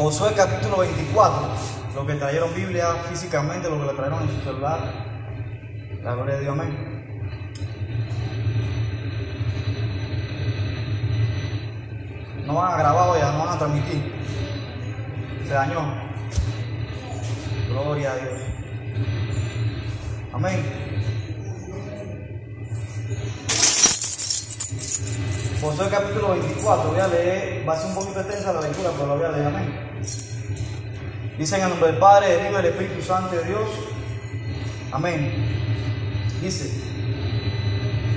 Josué capítulo 24. Los que trajeron Biblia físicamente, los que la trajeron en su celular. La gloria de Dios, amén. No van a grabar hoy, no van a transmitir. Se dañó. Gloria a Dios. Amén. Josué capítulo 24, voy a leer, va a ser un poquito extensa la lectura, pero lo voy a leer, amén. Dice en el nombre del Padre, del Hijo y del Espíritu Santo de Dios. Amén. Dice,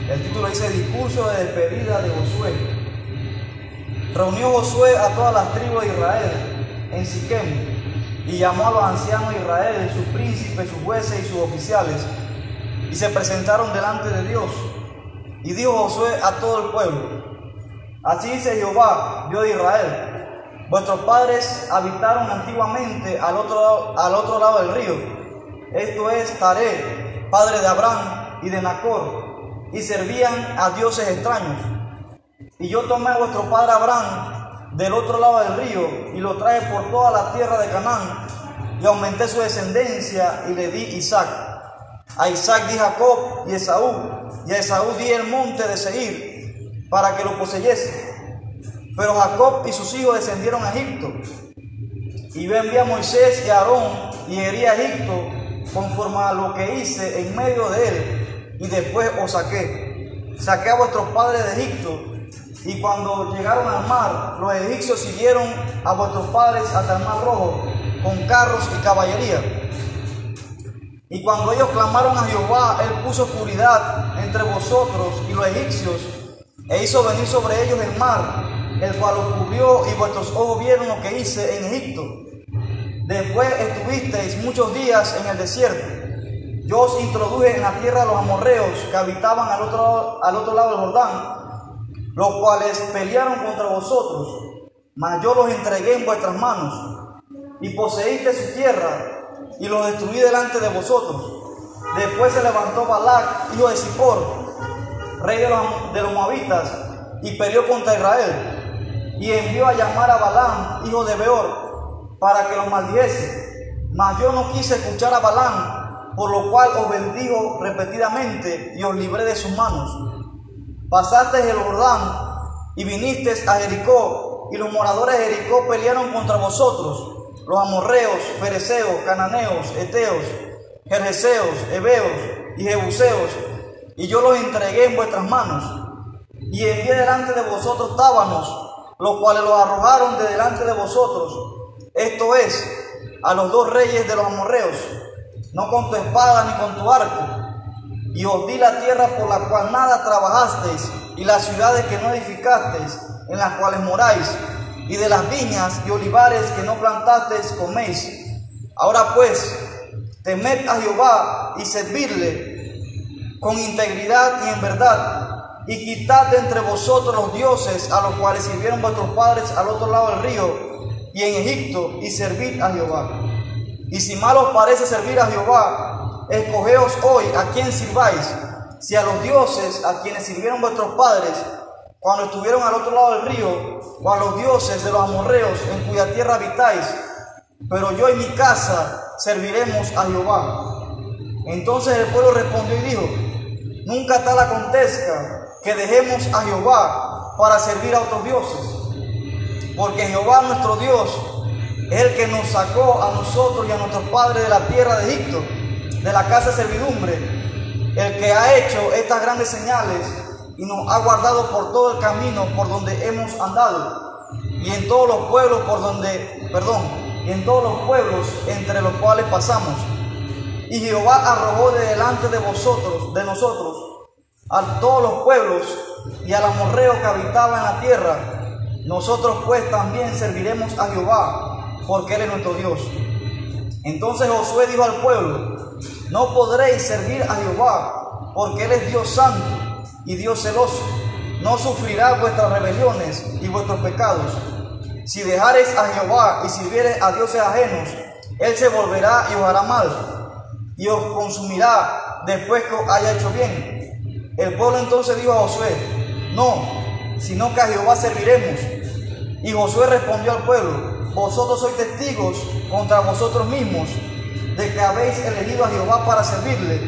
el título dice Discurso de despedida de Josué. Reunió Josué a todas las tribus de Israel en Siquem y llamó a los ancianos de Israel, sus príncipes, sus jueces y sus oficiales, y se presentaron delante de Dios. Y dijo Josué a todo el pueblo, así dice Jehová, Dios de Israel, vuestros padres habitaron antiguamente al otro, al otro lado del río, esto es Taré, padre de Abraham y de Nacor, y servían a dioses extraños. Y yo tomé a vuestro padre Abraham del otro lado del río y lo traje por toda la tierra de Canaán y aumenté su descendencia y le di Isaac. A Isaac di Jacob y Esaú, y a Esaú di el monte de Seir para que lo poseyese. Pero Jacob y sus hijos descendieron a Egipto. Y yo envié a Moisés y a Aarón y herí a Egipto conforme a lo que hice en medio de él. Y después os saqué. Saqué a vuestros padres de Egipto. Y cuando llegaron al mar, los egipcios siguieron a vuestros padres hasta el mar rojo con carros y caballería. Y cuando ellos clamaron a Jehová, él puso oscuridad entre vosotros y los egipcios, e hizo venir sobre ellos el mar, el cual os cubrió, y vuestros ojos vieron lo que hice en Egipto. Después estuvisteis muchos días en el desierto. Yo os introduje en la tierra de los amorreos que habitaban al otro, al otro lado del Jordán, los cuales pelearon contra vosotros, mas yo los entregué en vuestras manos, y poseíste su tierra, y los destruí delante de vosotros. Después se levantó Balac, hijo de Zippor, rey de los, de los Moabitas, y peleó contra Israel, y envió a llamar a Balaam, hijo de Beor, para que los maldijese. Mas yo no quise escuchar a Balaam, por lo cual os bendigo repetidamente y os libré de sus manos. Pasaste el Jordán y vinisteis a Jericó, y los moradores de Jericó pelearon contra vosotros los amorreos, fereceos, cananeos, eteos, jerjeseos, heveos y jebuseos, y yo los entregué en vuestras manos. Y envié delante de vosotros tábanos, los cuales los arrojaron de delante de vosotros. Esto es, a los dos reyes de los amorreos, no con tu espada ni con tu arco. Y os di la tierra por la cual nada trabajasteis, y las ciudades que no edificasteis, en las cuales moráis, y de las viñas y olivares que no plantasteis coméis. Ahora pues, temed a Jehová y servirle con integridad y en verdad, y quitad de entre vosotros los dioses a los cuales sirvieron vuestros padres al otro lado del río y en Egipto, y servid a Jehová. Y si mal os parece servir a Jehová, escogeos hoy a quién sirváis, si a los dioses a quienes sirvieron vuestros padres, cuando estuvieron al otro lado del río, o a los dioses de los amorreos en cuya tierra habitáis, pero yo y mi casa serviremos a Jehová. Entonces el pueblo respondió y dijo, nunca tal acontezca que dejemos a Jehová para servir a otros dioses, porque Jehová nuestro Dios es el que nos sacó a nosotros y a nuestros padres de la tierra de Egipto, de la casa de servidumbre, el que ha hecho estas grandes señales y nos ha guardado por todo el camino por donde hemos andado y en todos los pueblos por donde, perdón, y en todos los pueblos entre los cuales pasamos. Y Jehová arrojó de delante de vosotros, de nosotros, a todos los pueblos y al amorreo que habitaba en la tierra. Nosotros pues también serviremos a Jehová, porque Él es nuestro Dios. Entonces Josué dijo al pueblo, no podréis servir a Jehová, porque Él es Dios santo y Dios celoso, no sufrirá vuestras rebeliones y vuestros pecados. Si dejareis a Jehová y sirviereis a dioses ajenos, Él se volverá y os hará mal, y os consumirá después que os haya hecho bien. El pueblo entonces dijo a Josué, no, sino que a Jehová serviremos. Y Josué respondió al pueblo, vosotros sois testigos contra vosotros mismos de que habéis elegido a Jehová para servirle.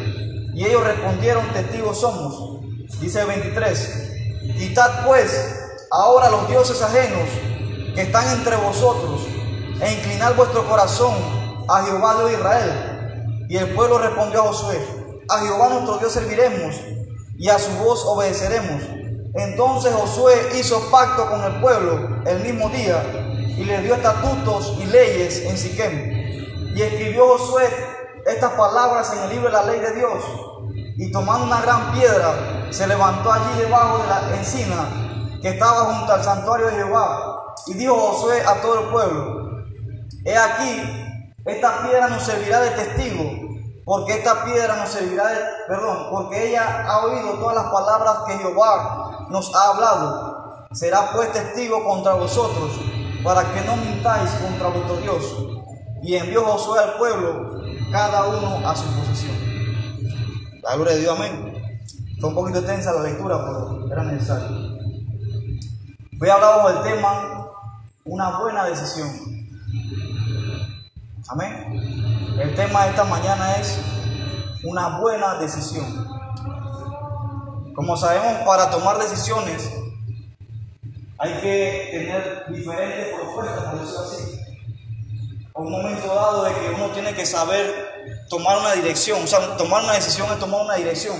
Y ellos respondieron, testigos somos. Dice el 23, quitad pues ahora los dioses ajenos que están entre vosotros e inclinad vuestro corazón a Jehová de Israel. Y el pueblo respondió a Josué, a Jehová nuestro Dios serviremos y a su voz obedeceremos. Entonces Josué hizo pacto con el pueblo el mismo día y le dio estatutos y leyes en Siquem. Y escribió Josué estas palabras en el libro de la ley de Dios. Y tomando una gran piedra, se levantó allí debajo de la encina que estaba junto al santuario de Jehová. Y dijo Josué a todo el pueblo, he aquí, esta piedra nos servirá de testigo, porque esta piedra nos servirá de, perdón, porque ella ha oído todas las palabras que Jehová nos ha hablado. Será pues testigo contra vosotros, para que no mintáis contra vuestro Dios. Y envió Josué al pueblo, cada uno a su posición. La gloria de Dios, amén. Fue un poquito tensa la lectura, pero era necesario. Voy a hablar bajo el tema una buena decisión. Amén. El tema de esta mañana es una buena decisión. Como sabemos, para tomar decisiones hay que tener diferentes propuestas, por decirlo así. A un momento dado de que uno tiene que saber tomar una dirección, o sea, tomar una decisión es tomar una dirección.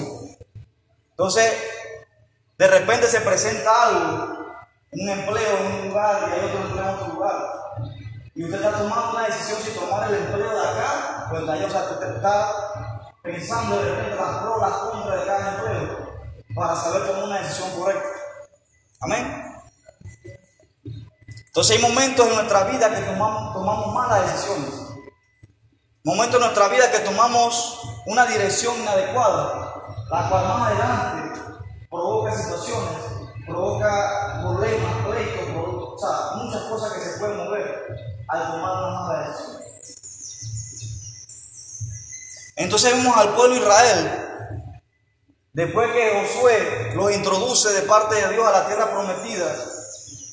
Entonces, de repente se presenta algo, un empleo en un lugar y hay otro empleo en otro lugar. Y usted está tomando una decisión si tomar el empleo de acá, pues o sea, usted está pensando de repente las pros, las contras de cada empleo, para saber tomar una decisión correcta. Amén. Entonces hay momentos en nuestra vida que tomamos, tomamos malas decisiones. Momentos en nuestra vida que tomamos una dirección inadecuada, la cual más adelante provoca situaciones, provoca problemas, pleitos, o sea, muchas cosas que se pueden mover al tomar mala decisión. Entonces vemos al pueblo de Israel, después que Josué los introduce de parte de Dios a la tierra prometida,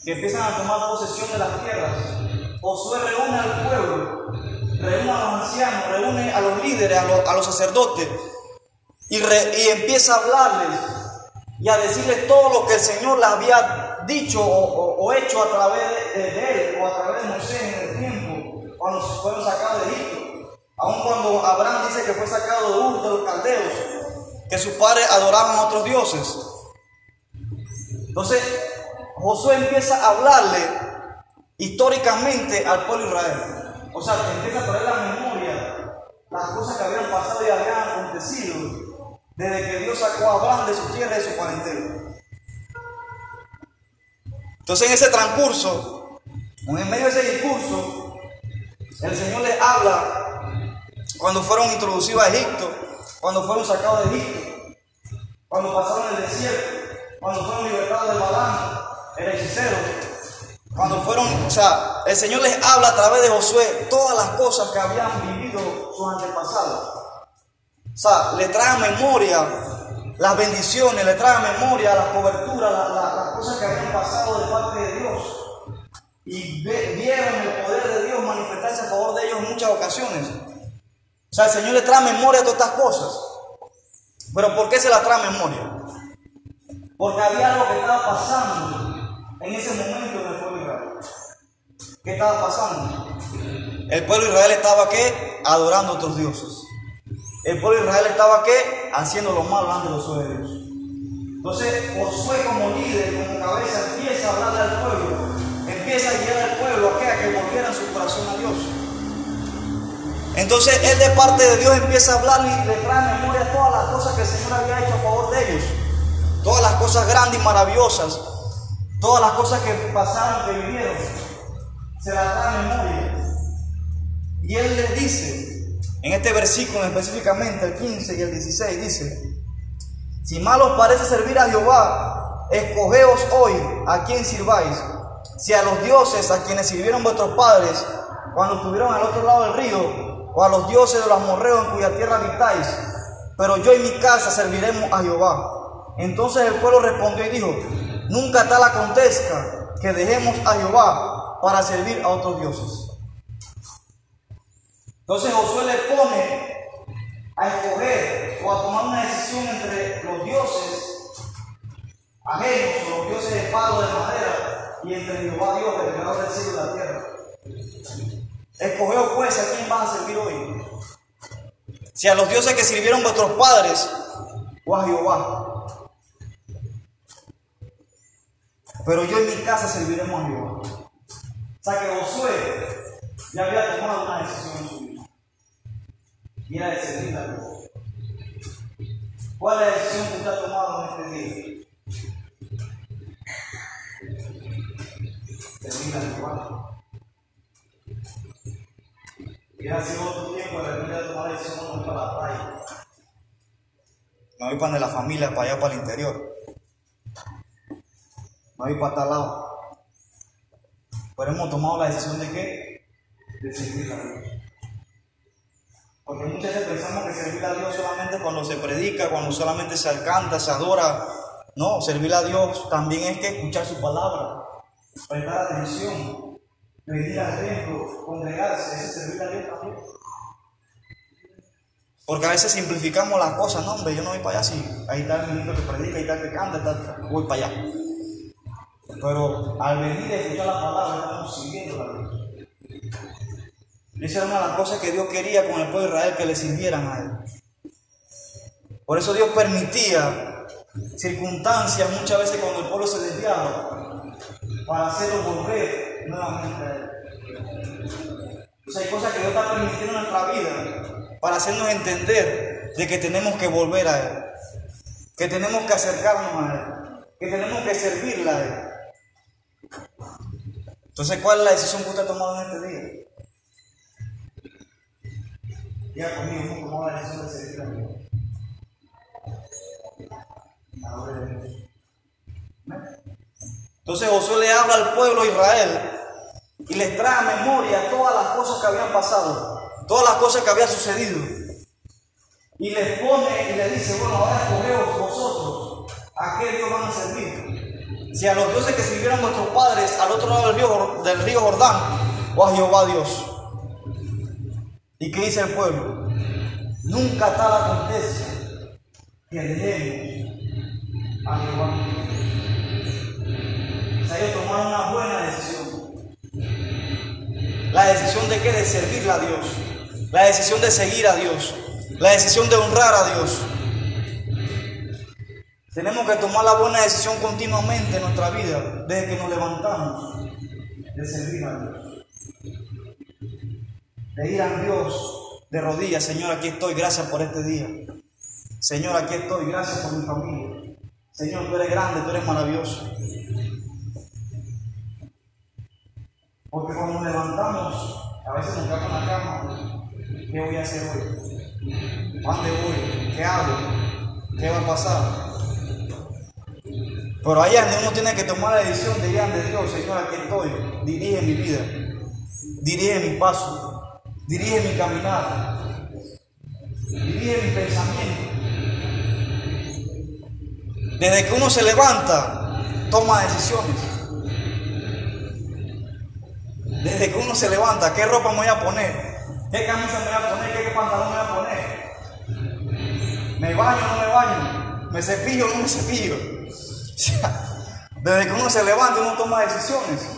que empiezan a tomar posesión de las tierras. Josué reúne al pueblo, reúne a los ancianos, reúne a los líderes, a los, sacerdotes y, empieza a hablarles y a decirles todo lo que el Señor les había dicho o, hecho a través de, él o a través de Moisés cuando fueron sacados de Egipto. Aun cuando Abraham dice que fue sacado de Ur de los caldeos, que sus padres adoraban a otros dioses. Entonces, Josué empieza a hablarle históricamente al pueblo de Israel. O sea, empieza a traer la memoria las cosas que habían pasado y habían acontecido desde que Dios sacó a Abraham de su tierra y de su parentela. Entonces en ese transcurso, en medio de ese discurso, el Señor les habla cuando fueron introducidos a Egipto, cuando fueron sacados de Egipto, cuando pasaron el desierto, cuando fueron libertados de Balán, el hechicero, cuando fueron, o sea, el Señor les habla a través de Josué todas las cosas que habían vivido sus antepasados. O sea, le trae a memoria las bendiciones, le trae a memoria las coberturas, las cosas que habían pasado de parte de. Y vieron el poder de Dios manifestarse a favor de ellos en muchas ocasiones. O sea, el Señor le trae memoria todas estas cosas. Pero ¿por qué se las trae memoria? Porque había algo que estaba pasando en ese momento en el pueblo de Israel. ¿Qué estaba pasando? El pueblo de Israel estaba qué? Adorando a otros dioses. El pueblo de Israel estaba qué? Haciendo lo malo ante los ojos de. Entonces Josué como líder, como cabeza, empieza a hablarle al pueblo, empieza a guiar al pueblo a que, a que volvieran su corazón a Dios. Entonces él de parte de Dios empieza a hablar y le trae memoria todas las cosas que el Señor había hecho a favor de ellos. Todas las cosas grandes y maravillosas Todas las cosas que pasaron, que vivieron, se las en memoria. Y él les dice, en este versículo específicamente, el 15 y el 16, dice, si mal os parece servir a Jehová, escogeos hoy a quien sirváis, si a los dioses a quienes sirvieron vuestros padres cuando estuvieron al otro lado del río, o a los dioses de los amorreos en cuya tierra habitáis, pero yo y mi casa serviremos a Jehová. Entonces el pueblo respondió y dijo, Nunca tal acontezca que dejemos a Jehová para servir a otros dioses. Entonces Josué le pone a escoger o a tomar una decisión entre los dioses ajenos los dioses de palo de madera y entre Jehová Dios, el creador del cielo y la tierra. Escogió pues a quién van a servir hoy. Si a los dioses que sirvieron vuestros padres o a Jehová. Pero yo en mi casa serviremos a Jehová. O sea que Josué ya había tomado una decisión en su vida. Y era de servir a Dios. ¿Cuál es la decisión que usted ha tomado en este día? Servir a Jehová. Y hace otro tiempo la vida tomar la decisión de para la playa. Me voy para la familia, para allá, para el interior. No hay para tal lado. Pero hemos tomado la decisión de qué? De servir a Dios. Porque muchas veces pensamos que servir a Dios solamente cuando se predica, cuando solamente se canta, se adora. No, servir a Dios también es que escuchar su palabra, prestar atención, venir al templo, congregarse, es servir a Dios también. Porque a veces simplificamos las cosas, no hombre, yo no voy para allá, sí, ahí está el ministro que predica, ahí está el que canta, voy para allá. Pero al venir a escuchar la palabra, estamos sirviendo a Dios. Esa era una de las cosas que Dios quería con el pueblo de Israel, que le sirvieran a Él. Por eso Dios permitía circunstancias muchas veces cuando el pueblo se desviaba para hacerlo volver nuevamente a Él. O hay cosas que Dios está permitiendo en nuestra vida para hacernos entender de que tenemos que volver a Él, que tenemos que acercarnos a Él, que tenemos que servirle a Él. Entonces, ¿cuál es la decisión que usted ha tomado en este día? Ya conmigo hemos tomado la decisión de servir a Dios. Entonces Josué le habla al pueblo de Israel y les trae a memoria todas las cosas que habían pasado, todas las cosas que habían sucedido. Y les pone y les dice, bueno, ahora escogeos vosotros a qué Dios van a servir. Si a los dioses que sirvieron nuestros padres al otro lado del río, del río Jordán, o a Jehová Dios. ¿Y qué dice el pueblo? Nunca tal acontece que dejemos a Jehová. Ellos tomaron una buena decisión. La decisión de qué? De servirle a Dios. La decisión de seguir a Dios. La decisión de honrar a Dios. Tenemos que tomar la buena decisión continuamente en nuestra vida, desde que nos levantamos, de servir a Dios. De ir a Dios de rodillas, Señor, aquí estoy, gracias por este día. Señor, aquí estoy, gracias por mi familia. Señor, tú eres grande, tú eres maravilloso. Porque cuando nos levantamos, a veces nos quedamos en la cama, ¿qué voy a hacer hoy? ¿A dónde voy? ¿Qué hago? ¿Qué va a pasar? Pero allá uno tiene que tomar la decisión de ir ante Dios, Señor, aquí estoy, dirige mi vida, dirige mi paso, dirige mi caminar, dirige mi pensamiento. Desde que uno se levanta, toma decisiones. Desde que uno se levanta, ¿qué ropa me voy a poner? ¿Qué camisa me voy a poner? ¿Qué pantalón me voy a poner? ¿Me baño o no me baño? ¿Me cepillo o no me cepillo? Desde que uno se levanta, uno toma decisiones.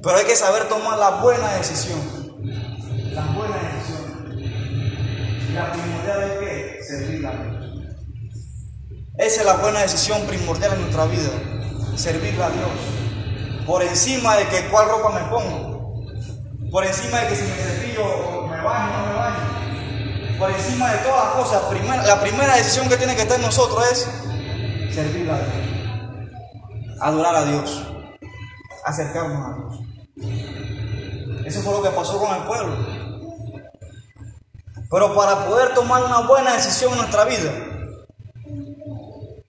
Pero hay que saber tomar la buena decisión. La buena decisión. La primordial es que servir a Dios. Esa es la buena decisión primordial en nuestra vida. Servirle a Dios. Por encima de que cuál ropa me pongo. Por encima de que si me cepillo me baño o no me baño. Por encima de todas las cosas, la primera decisión que tiene que estar en nosotros es servir a Dios, adorar a Dios, acercarnos a Dios. Eso fue lo que pasó con el pueblo. Pero para poder tomar una buena decisión en nuestra vida,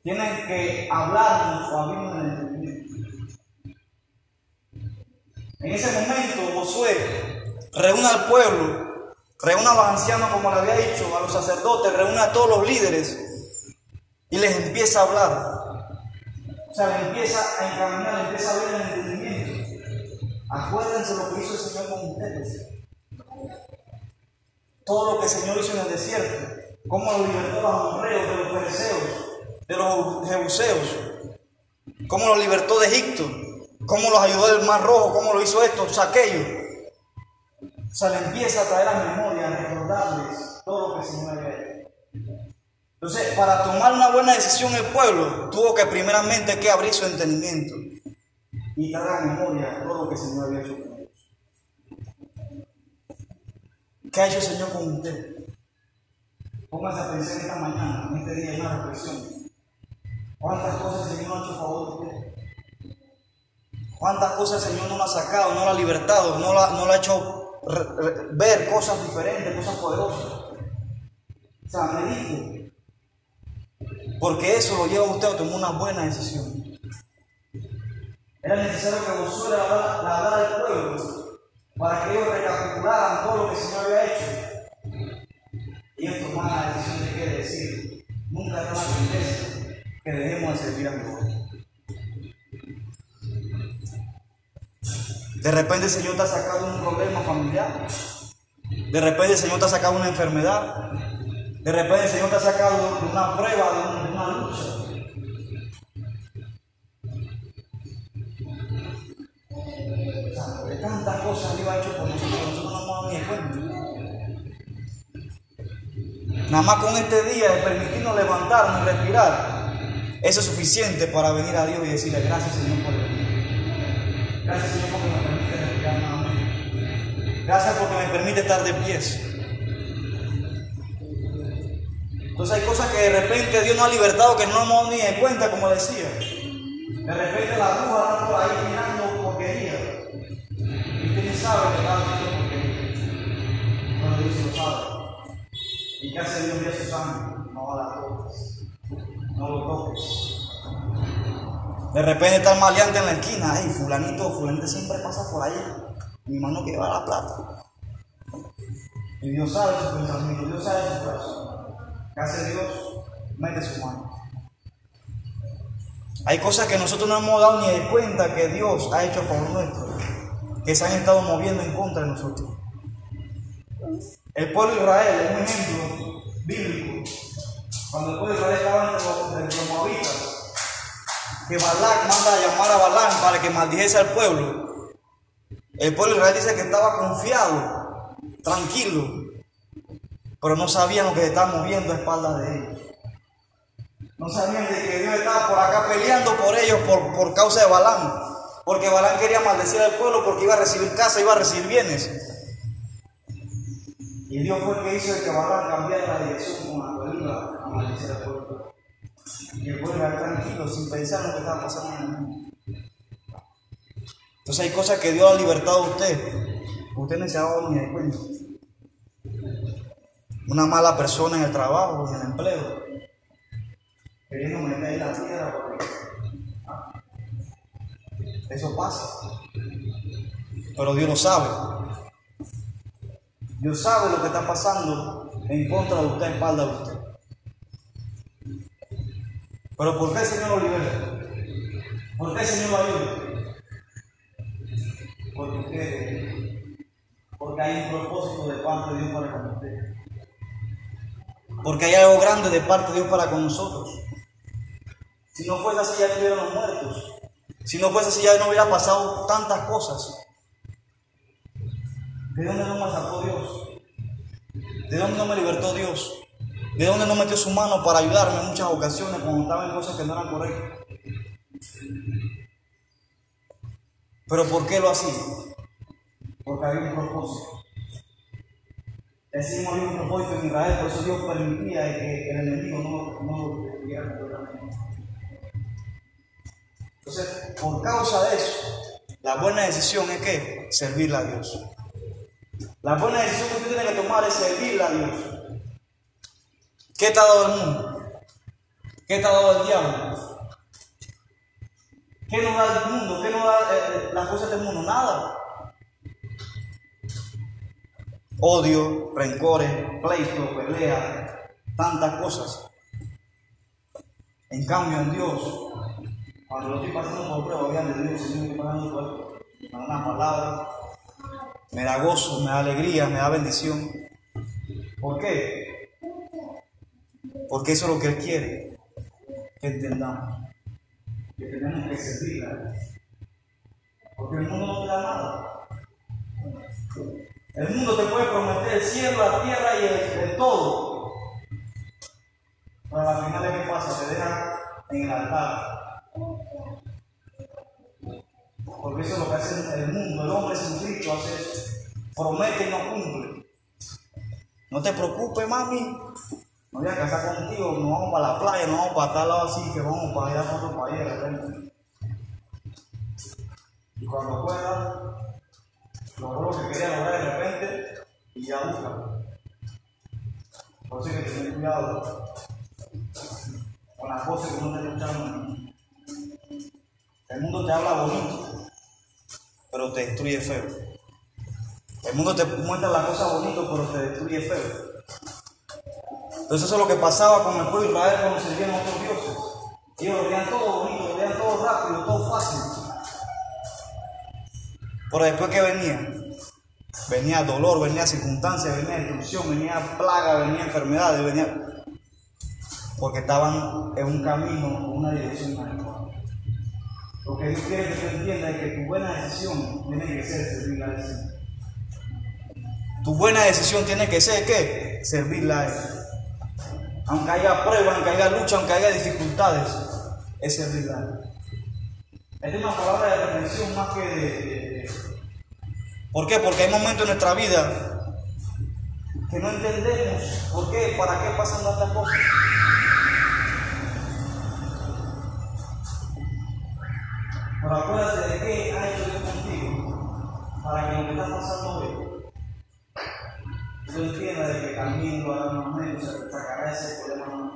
tienen que hablarnos o abrirnos el entendimiento. En ese momento, Josué reúne al pueblo, reúne a los ancianos, como le había dicho, a los sacerdotes, reúne a todos los líderes y les empieza a hablar. O sea, les empieza a encaminar, les empieza a ver el entendimiento. Acuérdense lo que hizo el Señor con ustedes. Todo lo que el Señor hizo en el desierto. Cómo lo libertó de los amorreos, de los fereceos, de los jebuseos. Cómo los libertó de Egipto. Cómo los ayudó del Mar Rojo. Cómo lo hizo esto, aquello. O sea, le empieza a traer a memoria, a recordarles todo lo que el había hecho. Entonces, para tomar una buena decisión el pueblo, tuvo que primeramente que abrir su entendimiento y traer a memoria todo lo que el Señor había hecho con ellos. ¿Qué ha hecho el Señor con usted? Póngase a pensar esta mañana, en este día, en una reflexión. ¿Cuántas cosas el Señor ha hecho a favor de usted? ¿Cuántas cosas el Señor no lo ha sacado, no lo ha libertado, no lo, no lo ha hecho ver cosas diferentes, cosas poderosas? O sea, medite. Porque eso lo lleva usted a tomar una buena decisión. Era necesario que Josué le hablara al pueblo para que ellos recapitularan todo lo que el Señor había hecho. Y ellos tomaran la decisión de qué decir. Nunca era una tristeza que dejemos de servir a Dios. De repente el Señor te ha sacado un problema familiar. De repente el Señor te ha sacado una enfermedad. De repente el Señor te ha sacado de una prueba, de una lucha. tantas cosas Dios ha hecho por nosotros, nosotros no nos ni cuenta. Nada más con este día de permitirnos levantarnos y respirar, eso es suficiente para venir a Dios y decirle gracias Señor por venir. Gracias Señor porque me permite respirar más. Gracias porque me permite estar de pies. Entonces hay cosas que de repente Dios nos ha libertado que no hemos ni de cuenta, como decía. De repente la bruja está por ahí mirando porquería sabe que está haciendo porque bueno, Dios lo sabe. ¿Y qué hace Dios de su sangre? No va a las toques. No lo toques. De repente está el maleante en la esquina. Ay, fulanito, fulanito siempre pasa por ahí. Mi mano que lleva la plata. Y Dios sabe su pensamiento, Dios sabe su corazón. ¿Qué hace Dios? Mete su mano. Hay cosas que nosotros no hemos dado ni de cuenta que Dios ha hecho por nuestro que se han estado moviendo en contra de nosotros. El pueblo de Israel es un ejemplo bíblico. Cuando el pueblo de Israel estaba entre los, moabitas, que Balak manda a llamar a Balán para que maldijese al pueblo. El pueblo de Israel dice que estaba confiado, tranquilo, pero no sabían lo que se estaba moviendo a espaldas de ellos. No sabían de que Dios estaba por acá peleando por ellos por, por causa de Balán. Porque Balán quería maldecir al pueblo porque iba a recibir casa, iba a recibir bienes. Y Dios fue el que hizo que Balán cambiara la dirección con la cual a maldecir al pueblo. Y pueblo era tranquilo, sin pensar en lo que estaba pasando en el mundo. Entonces hay cosas que Dios ha libertado a usted. Usted no se ha dado ni de cuenta. Una mala persona en el trabajo, en el empleo. Queriendo meter la tierra porque eso pasa. Pero Dios lo sabe. Dios sabe lo que está pasando en contra de usted, en espalda de usted. Pero ¿por qué el Señor lo libera? ¿Por qué el Señor lo ayuda? Porque, porque hay un propósito de parte de Dios para con usted. Porque hay algo grande de parte de Dios para con nosotros. Si no fuese así, ya estuvieran los muertos. Si no fuese así, ya no hubiera pasado tantas cosas. ¿De dónde no me sacó Dios? ¿De dónde no me libertó Dios? ¿De dónde no metió su mano para ayudarme en muchas ocasiones cuando estaba en cosas que no eran correctas? Pero ¿por qué lo hacía? Porque había un propósito. Decimos había un propósito en Israel, por eso Dios permitía que el enemigo no, no lo destruyera entonces, por causa de eso, la buena decisión es que servirle a Dios. La buena decisión que usted tiene que tomar es servirle a Dios. ¿Qué te ha dado el mundo? ¿Qué te ha dado el diablo? ¿Qué nos da el mundo? ¿Qué nos da eh, las cosas del mundo? Nada. Odio, rencores, pleito, pelea, tantas cosas. En cambio, en Dios cuando lo estoy pasando por prueba, vean, le digo, Señor, estoy pasando por da una palabra, me da gozo, me da alegría, me da bendición. ¿Por qué? Porque eso es lo que Él quiere, que entendamos, que tenemos que servir a Él. Porque el mundo no te da nada. El mundo te puede prometer el cielo, la tierra y el, el todo. Pero al final, ¿qué pasa? Te deja en el altar. Porque eso es lo que hace el mundo. El hombre sin Cristo hace eso. Promete y no cumple. No te preocupes, mami. No voy a casar contigo. Nos vamos para la playa, nos vamos para tal lado así, que vamos para allá, para otro país de repente. Y cuando pueda, logró lo que quería lograr de repente y ya busca. Por eso hay que tener cuidado con las cosas que uno está escuchando. El mundo te habla bonito, pero te destruye feo. El mundo te muestra las cosas bonitas, pero te destruye feo. Entonces eso es lo que pasaba con el pueblo de Israel cuando servían a otros dioses. Ellos lo veían todo bonito, lo veían todo rápido, todo fácil. Pero después que venía, venía dolor, venía circunstancias, venía destrucción, venía plaga, venía enfermedades, venía porque estaban en un camino, una dirección adecuada. Lo que Dios quiere que tú entiendas es que tu buena decisión tiene que ser servir a Él. Tu buena decisión tiene que ser ¿qué? Servirla a Él. Aunque haya pruebas, aunque haya lucha, aunque haya dificultades, es Él. Esta es una palabra de reflexión más que de, de... ¿Por qué? Porque hay momentos en nuestra vida que no entendemos por qué, para qué pasan tantas cosas. Pero acuérdate de qué ha hecho Dios contigo para que lo que está pasando hoy entiendas de que camino hará más menos, se te sacará ese problema más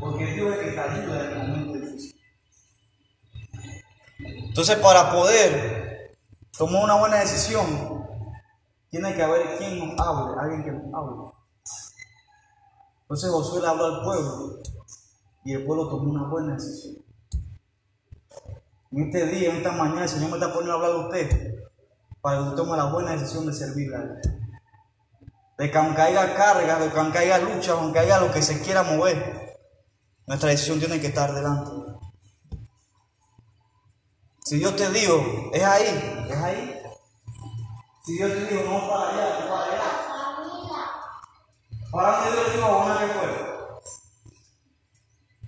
Porque Dios que te ayuda en el momento difícil. Entonces, para poder tomar una buena decisión, tiene que haber quien nos hable, alguien que nos hable. Entonces Josué le habló al pueblo y el pueblo tomó una buena decisión. En este día, en esta mañana, el Señor me está poniendo a hablar de usted para que usted tome la buena decisión de servirle a Él. De que aunque haya carga, de que aunque haya lucha, aunque haya lo que se quiera mover, nuestra decisión tiene que estar delante. Si Dios te dijo, es ahí, es ahí. Si Dios te dijo, no para allá, es para allá. ¿Para dónde Dios le dijo a?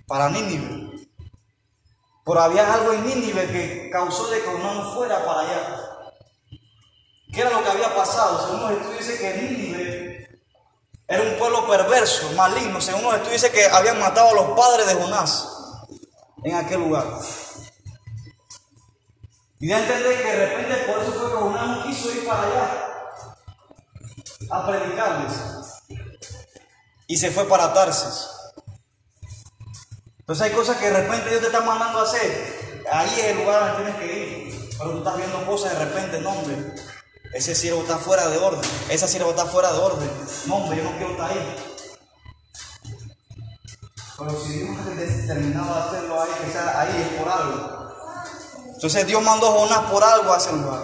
Para Nínive. Pero había algo en Nínive que causó de que no fuera para allá. ¿Qué era lo que había pasado? Según los estudios dice que Nínive era un pueblo perverso, maligno. Según los estudios dice que habían matado a los padres de Jonás en aquel lugar. Y de entender que de repente por eso fue que Jonás quiso ir para allá a predicarles. Y se fue para Tarsis. Entonces hay cosas que de repente Dios te está mandando a hacer. Ahí es el lugar donde tienes que ir. Pero tú estás viendo cosas de repente, no hombre. Ese siervo está fuera de orden. Esa sierva está fuera de orden. No hombre, yo no quiero estar ahí. Pero si Dios ha determinado a hacerlo ahí, que sea ahí es por algo. Entonces Dios mandó a Jonás por algo a ese lugar.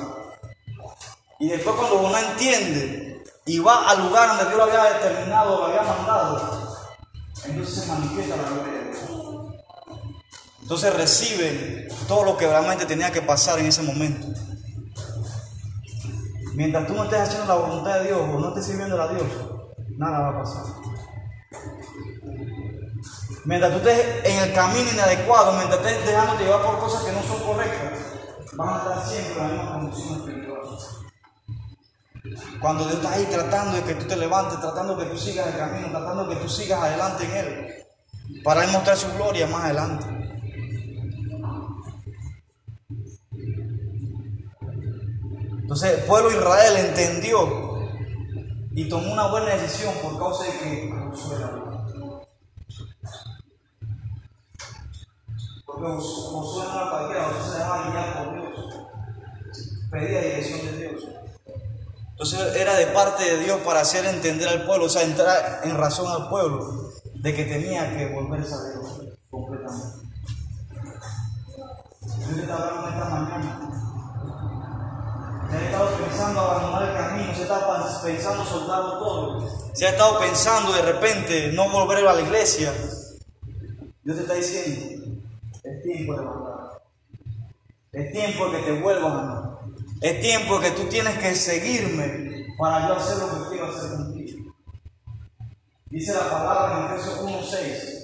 Y después cuando Jonás entiende y va al lugar donde Dios lo había determinado, lo había mandado, entonces se manifiesta la gloria de Dios. Entonces recibe todo lo que realmente tenía que pasar en ese momento. Mientras tú no estés haciendo la voluntad de Dios o no estés sirviendo a Dios, nada va a pasar. Mientras tú estés en el camino inadecuado, mientras estés dejándote llevar por cosas que no son correctas, van a estar siempre en la misma condición espiritual. Cuando Dios está ahí tratando de que tú te levantes, tratando de que tú sigas el camino, tratando de que tú sigas adelante en Él, para Él mostrar su gloria más adelante. Entonces el pueblo de Israel entendió y tomó una buena decisión por causa de que Josué Porque Josué no era cualquiera, Josué se dejaba guiar por Dios. Pedía dirección de Dios. Entonces era de parte de Dios para hacer entender al pueblo, o sea, entrar en razón al pueblo de que tenía que volverse a Dios completamente. Dios te esta mañana. Se ha estado pensando abandonar el camino, se ha estado pensando soltarlo todo. Se ha estado pensando de repente no volver a la iglesia. Dios te está diciendo, es tiempo de volver. Es tiempo que te vuelvas a mí. Es tiempo que tú tienes que seguirme para yo hacer lo que quiero hacer contigo. Dice la palabra en Efesios 1.6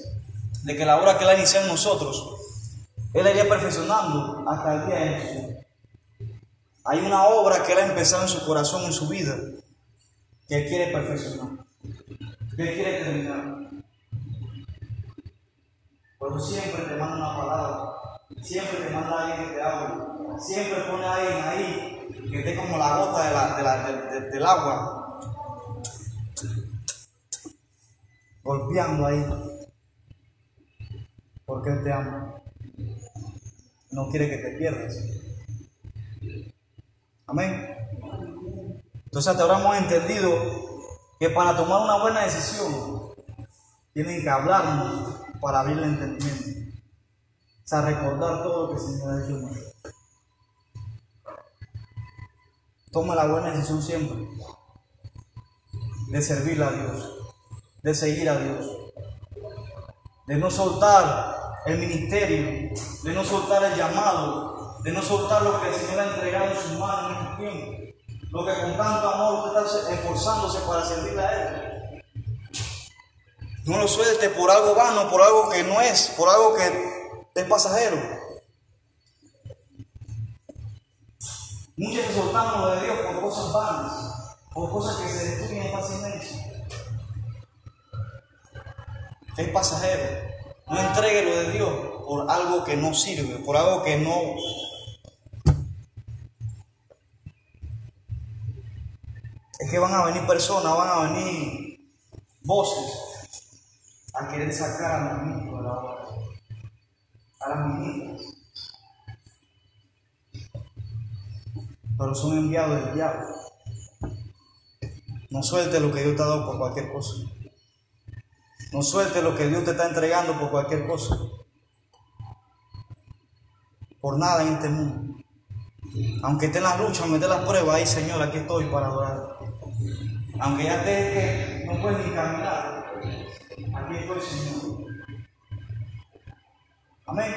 de que la obra que Él ha iniciado en nosotros, Él la iría perfeccionando hasta el día de Jesús. Hay una obra que Él ha empezado en su corazón, en su vida, que quiere perfeccionar, que quiere terminar. Pero siempre te manda una palabra, siempre te manda alguien que te hable, siempre pone a alguien ahí que esté como la gota de la, de la, de, del agua, golpeando ahí, porque Él te ama, no quiere que te pierdas. Amén. Entonces hasta ahora hemos entendido que para tomar una buena decisión tienen que hablarnos para abrir el entendimiento. O sea, recordar todo lo que el Señor ha hecho. Toma la buena decisión siempre de servir a Dios, de seguir a Dios, de no soltar el ministerio, de no soltar el llamado, de no soltar lo que el Señor ha entregado en sus manos en este tiempo. Lo que con tanto amor usted está esforzándose para servirle a Él. No lo suelte por algo vano, por algo que no es, por algo que es pasajero. Muchos soltamos lo de Dios por cosas vanas, por cosas que se destruyen fácilmente. Es pasajero. No entregue lo de Dios por algo que no sirve, por algo que no es que van a venir personas, van a venir voces a querer sacar a los niños de la hora, a las niñas. Pero son enviados del diablo. No suelte lo que Dios te ha dado por cualquier cosa. No suelte lo que Dios te está entregando por cualquier cosa. Por nada en este mundo. Aunque esté en la lucha, aunque esté las pruebas, ahí Señor, aquí estoy para adorar. Aunque ya te que no puedes ni caminar, aquí estoy, Señor. Amén.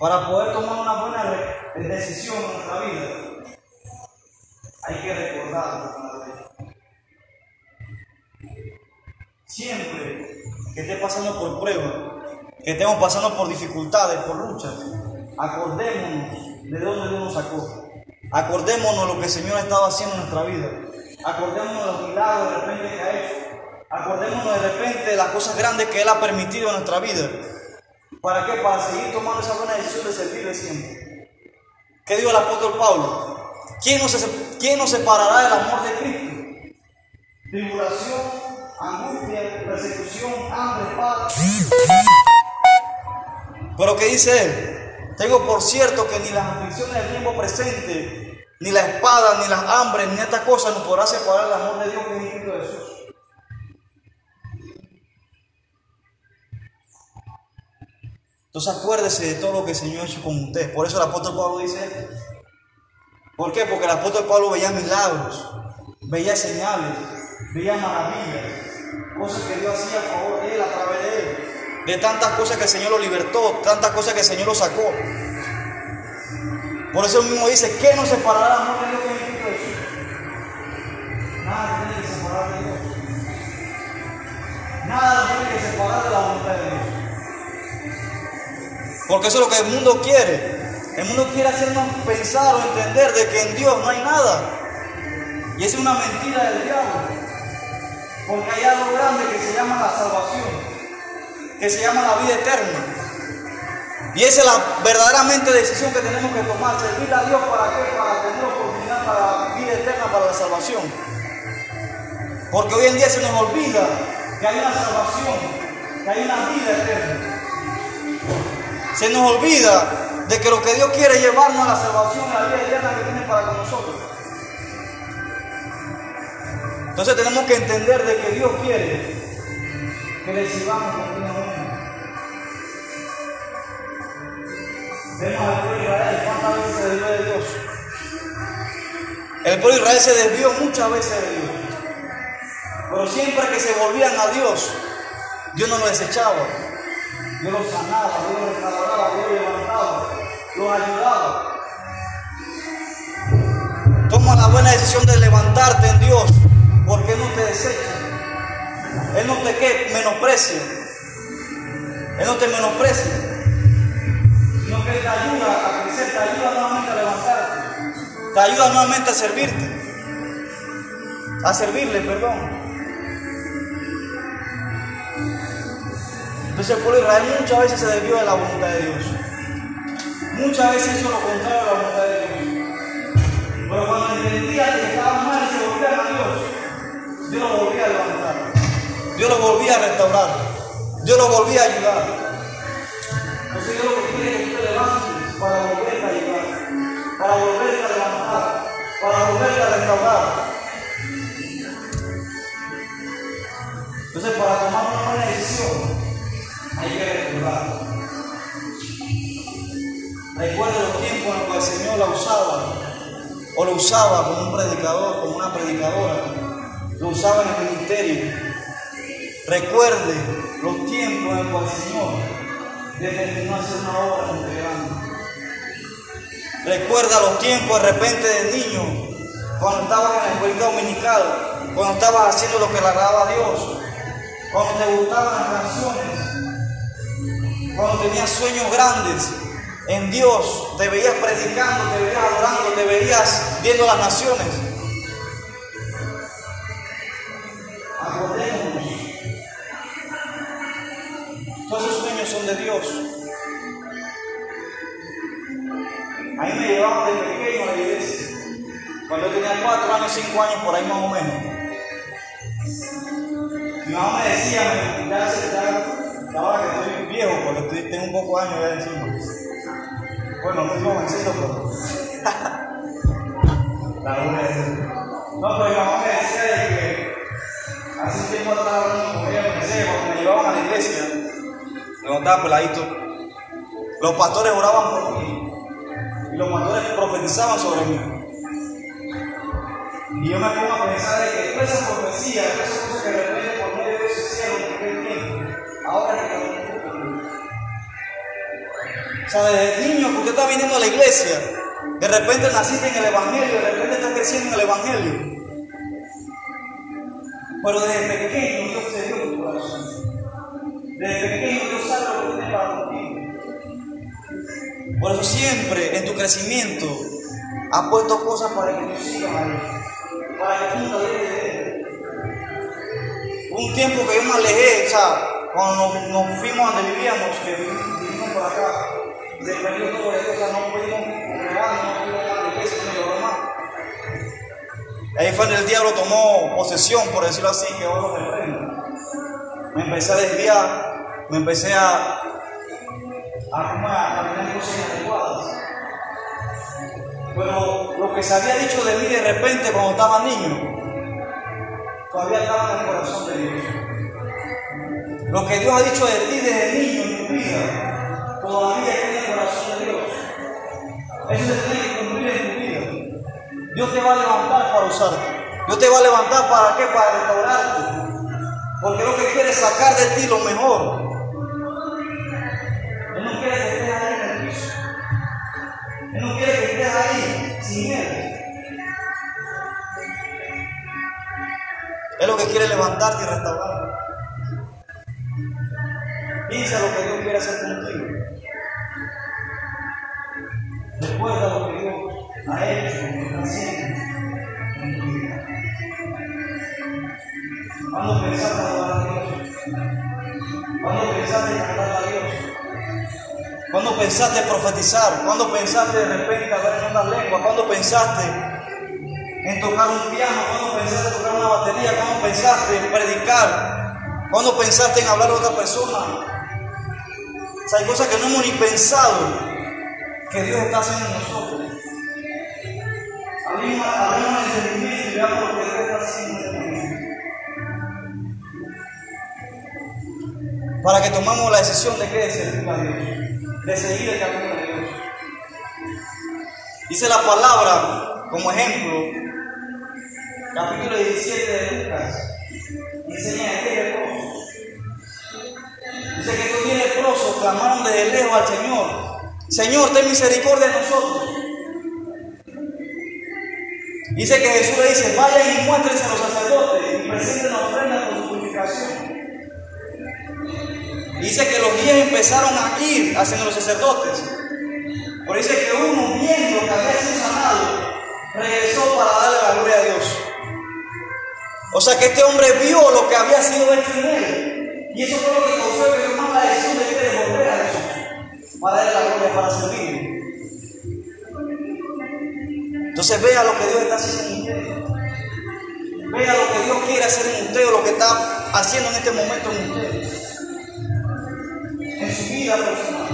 Para poder tomar una buena decisión en nuestra vida, hay que recordarlo Siempre que esté pasando por pruebas, que estemos pasando por dificultades, por luchas, acordémonos de dónde Dios nos sacó. Acordémonos lo que el Señor ha estado haciendo en nuestra vida. Acordémonos de los milagros de repente que ha hecho. Acordémonos de repente de las cosas grandes que Él ha permitido en nuestra vida. ¿Para qué? Para seguir tomando esa buena decisión de servirle siempre. ¿Qué dijo el apóstol Pablo? ¿Quién nos, ¿Quién nos separará del amor de Cristo? Tribulación, angustia, persecución, hambre, paz. Pero ¿qué dice él? Tengo por cierto que ni las aflicciones del tiempo presente, ni la espada, ni las hambres, ni estas cosas nos podrá separar el amor de Dios que es Cristo Jesús. Entonces acuérdese de todo lo que el Señor ha hecho con usted. Por eso el apóstol Pablo dice ¿Por qué? Porque el apóstol Pablo veía milagros, veía señales, veía maravillas, cosas que Dios hacía a favor de él, a través de tantas cosas que el Señor lo libertó, tantas cosas que el Señor lo sacó. Por eso mismo dice, ¿qué nos separará del amor de Dios Cristo? Nada tiene que separar de Dios. Nada tiene que separar de la voluntad de Dios. Porque eso es lo que el mundo quiere. El mundo quiere hacernos pensar o entender de que en Dios no hay nada. Y es una mentira del diablo. Porque hay algo grande que se llama la salvación que se llama la vida eterna. Y esa es la verdaderamente decisión que tenemos que tomar, servir a Dios para qué, para tener oportunidad para la vida eterna, para la salvación. Porque hoy en día se nos olvida que hay una salvación, que hay una vida eterna. Se nos olvida de que lo que Dios quiere es llevarnos a la salvación, a la vida eterna que tiene para con nosotros. Entonces tenemos que entender de que Dios quiere que le sirvamos continuamente. Vemos al pueblo de Israel, cuántas veces se desvió de Dios. El pueblo de Israel se desvió muchas veces de Dios. Pero siempre que se volvían a Dios, Dios no los desechaba. Dios los sanaba, Dios los restauraba, Dios los levantaba, los ayudaba. Toma la buena decisión de levantarte en Dios, porque no te desecha. Él no te que menosprecia. Él no te menosprecia. Sino que Él te ayuda a crecer, te ayuda nuevamente a levantarte. Te ayuda nuevamente a servirte. A servirle, perdón. Entonces el pueblo de Israel muchas veces se desvió de la voluntad de Dios. Muchas veces hizo lo contrario a la voluntad de Dios. Pero cuando entendía que estaban mal y se volvían a Dios, Dios los volvía a levantar. Dios los volvía a restaurar. Dios los volvía a ayudar. Entonces Dios lo que quiere es que tú te levantes para volverte a ayudar, para volverte a levantar, para volverte a restaurar. Entonces para tomar una buena decisión hay que recordar. Recuerda los tiempos en los que el Señor la usaba, o lo usaba como un predicador, como una predicadora, lo usaba en el ministerio. Recuerde los tiempos en los Señor determinó hacer una obra muy grande. Recuerda los tiempos de repente de niño, cuando estabas en la escuela dominical, cuando estabas haciendo lo que le agradaba a Dios, cuando te gustaban las canciones, cuando tenías sueños grandes en Dios, te veías predicando, te veías adorando, te veías viendo las naciones. De Dios. A me llevaban de pequeño a la iglesia. Cuando yo tenía cuatro años, cinco años, por ahí más o menos. Mi mamá me decía, me ya se ahora que estoy viejo, porque estoy, tengo un poco de años ya encima. Bueno, no estoy jovencito, pero. La No, pero mi mamá me decía de que hace tiempo estaba hablando cuando me llevaban a la iglesia, cuando estaba peladito, los pastores oraban por mí y los pastores profetizaban sobre mí. Y yo me pongo a pensar de que toda esa profecía, todas esas cosas que repente por medio de Dios hicieron en aquel tiempo, ahora que o sea, desde niño que usted está viniendo a la iglesia, de repente naciste en el Evangelio, de repente está creciendo en el Evangelio. Pero desde pequeño Dios te dio tu corazón. Desde pequeño Dios sabe lo que tiene para contigo. Por eso siempre en tu crecimiento ha puesto cosas para que tú sigas ahí. Para que tú no de. Un tiempo que yo me alejé, o sea, cuando nos, nos fuimos donde vivíamos, que vivimos por acá, se perdió todo de cosas, no pudimos congregar, no pudimos a la iglesia, no lo demás. Ahí fue donde el diablo tomó posesión, por decirlo así, que ahora me reprenda. Me empecé a desviar, me empecé a, a, a caminar cosas inadecuadas. Pero lo que se había dicho de mí de repente cuando estaba niño, todavía estaba en el corazón de Dios. Lo que Dios ha dicho de ti desde niño en tu vida, todavía está en el corazón de Dios. Eso se tiene que cumplir en tu vida. Dios te va a levantar para usarte. Dios te va a levantar para qué? Para restaurarte. Porque lo que quiere es sacar de ti lo mejor. Quiere levantarte y restaurarte. Piensa lo que Dios quiere hacer contigo. Recuerda lo que Dios ha hecho, en tu vida. ¿Cuándo pensaste adorar a Dios? ¿Cuándo pensaste cantar a Dios? ¿Cuándo pensaste profetizar? ¿Cuándo pensaste de repente hablar en otras lenguas? ¿Cuándo pensaste en tocar un piano? ¿Cuándo pensaste en tocar una batería? ¿Cuándo pensaste en predicar? ¿Cuándo pensaste en hablar a otra persona? O sea, hay cosas que no hemos ni pensado que Dios está haciendo en nosotros. Abrimos, el entendimiento y veamos lo que Dios está haciendo para que tomemos la decisión de que de servir a Dios, de seguir el camino de Dios. Dice la palabra como ejemplo, capítulo 17 de Lucas, enseña este leproso. Dice que estos diez leprosos clamaron desde lejos al Señor, Señor, ten misericordia de nosotros. Dice que Jesús le dice, vayan y muéstrense a los sacerdotes y presenten la ofrenda por su purificación. Dice que los diez empezaron a ir hacia los sacerdotes. Por dice que uno, viendo que había sido sanado, O sea que este hombre vio lo que había sido hecho en él. Y eso fue lo que causó que tomara la decisión de querer volver a Dios. Para darle la gloria, para servir. Entonces vea lo que Dios está haciendo en usted. Vea lo que Dios quiere hacer en usted o lo que está haciendo en este momento en usted. En su vida personal.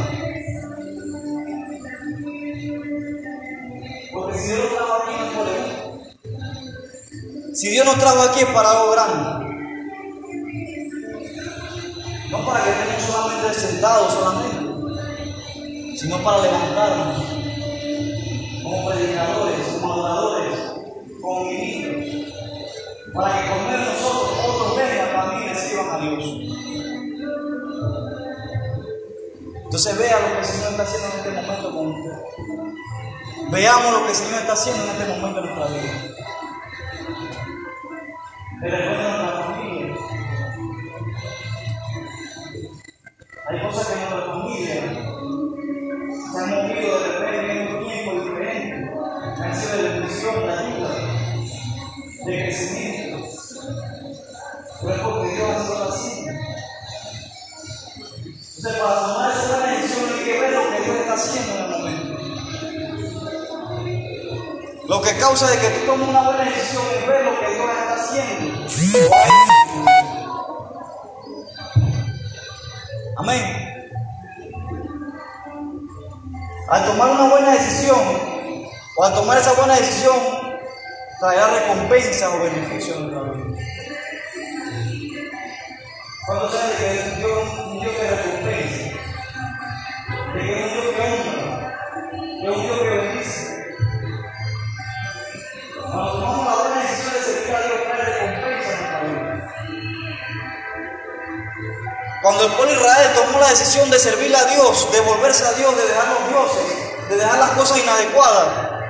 Porque si Dios lo trajo aquí Si Dios nos trajo aquí es para grande. No para que estemos solamente sentados solamente, sino para levantarnos como predicadores, como adoradores, como ministros, para que con nosotros otros vengan también y sirvan a Dios. Entonces vea lo que el Señor está haciendo en este momento con usted. Veamos lo que el Señor está haciendo en este momento en nuestra vida. De repente en nuestra familia. Hay cosas que nuestra familia se han movido de repente en un tiempo diferente. Han sido de bendición, de ayuda, de crecimiento. Pero es porque Dios ha sido así. Entonces, para tomar esa decisión hay que ver lo que Dios está haciendo en el momento. Lo que causa de que tú tomes una buena decisión es ver lo que Dios está haciendo. Amén. Al tomar una buena decisión, o al tomar esa buena decisión, traerá recompensa o beneficio en nuestra vida. ¿Cuántos saben que Dios, pueblo Israel tomó la decisión de servirle a Dios, de volverse a Dios, de dejar los dioses, de dejar las cosas inadecuadas,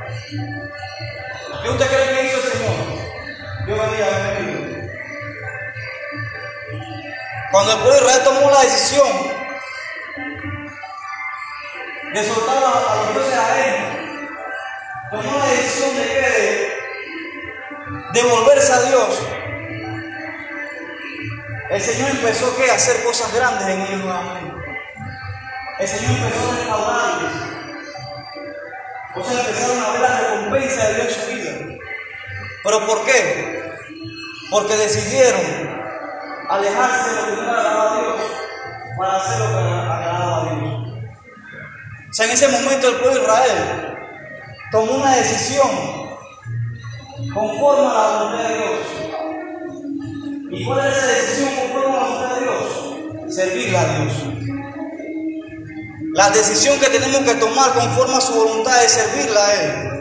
¿qué usted cree que hizo el Señor? Dios bendiga. Cuando el pueblo de Israel tomó la decisión de soltar a, a los dioses ajenos, tomó la decisión de de, de volverse a Dios, el Señor empezó ¿qué? a hacer cosas grandes en ellos nuevamente. El Señor empezó a restaurarles. O sea, empezaron a ver la recompensa de Dios en su vida. ¿Pero por qué? Porque decidieron alejarse de lo que no agradaba a Dios para hacer lo que agradaba a Dios. O sea, en ese momento el pueblo de Israel tomó una decisión conforme a la voluntad de Dios. ¿Y cuál es esa decisión conforme a la voluntad de Dios? Servirle a Dios. La decisión que tenemos que tomar conforme a su voluntad es servirle a Él.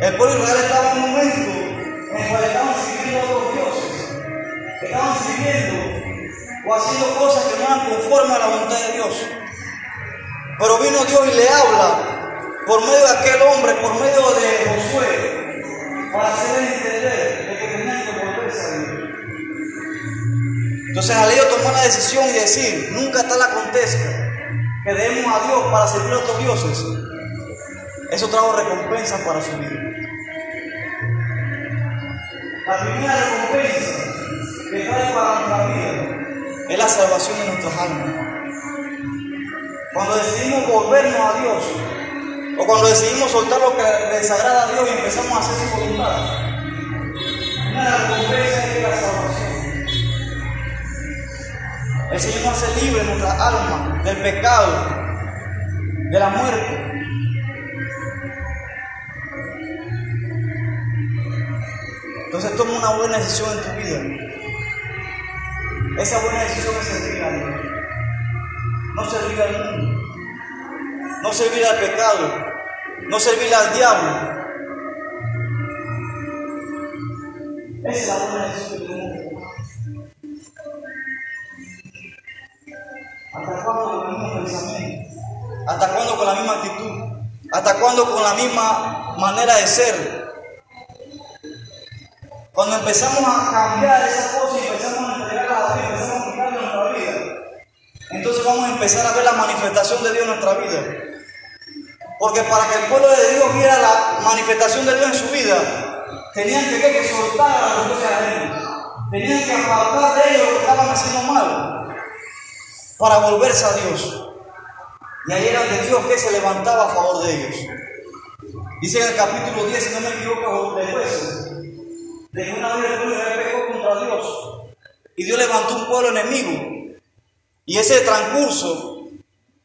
El pueblo Israel estaba en un momento en el cual estaban sirviendo a otros dioses. Estaban sirviendo o haciendo cosas que no eran conforme a la voluntad de Dios. Pero vino Dios y le habla por medio de aquel hombre, por medio de Josué, para hacerles entender de que tenían Entonces al ellos tomar la decisión y decir, nunca tal acontezca que demos a Dios para servir a otros dioses, eso trajo recompensa para su vida. La primera recompensa que trae para nuestra vida es la salvación de nuestras almas. Cuando decidimos volvernos a Dios, o cuando decidimos soltar lo que desagrada a Dios y empezamos a hacer su voluntad, una recompensa es la salvación. El Señor nos hace libre nuestra alma del pecado, de la muerte. Entonces toma una buena decisión en tu vida. esa buena decisión es servir a Dios. No servir al mundo. No servir al pecado. No servir al diablo. Esa es la buena decisión ¿Hasta cuándo con el mismo pensamiento? ¿Hasta cuándo con la misma actitud? ¿Hasta cuándo con la misma manera de ser? Cuando empezamos a cambiar esas cosas y empezamos a entregar a Dios, empezamos a quitarle nuestra vida, entonces vamos a empezar a ver la manifestación de Dios en nuestra vida. Porque para que el pueblo de Dios viera la manifestación de Dios en su vida, tenían que, que soltar a los dioses ajenos. Tenían que apartar de ellos lo que estaban haciendo mal para volverse a Dios. Y ahí era de Dios que se levantaba a favor de ellos. Dice en el capítulo 10, si no me equivoco, de jueces, de una vez pueblo pecó contra Dios. Y Dios levantó un pueblo enemigo. Y ese transcurso,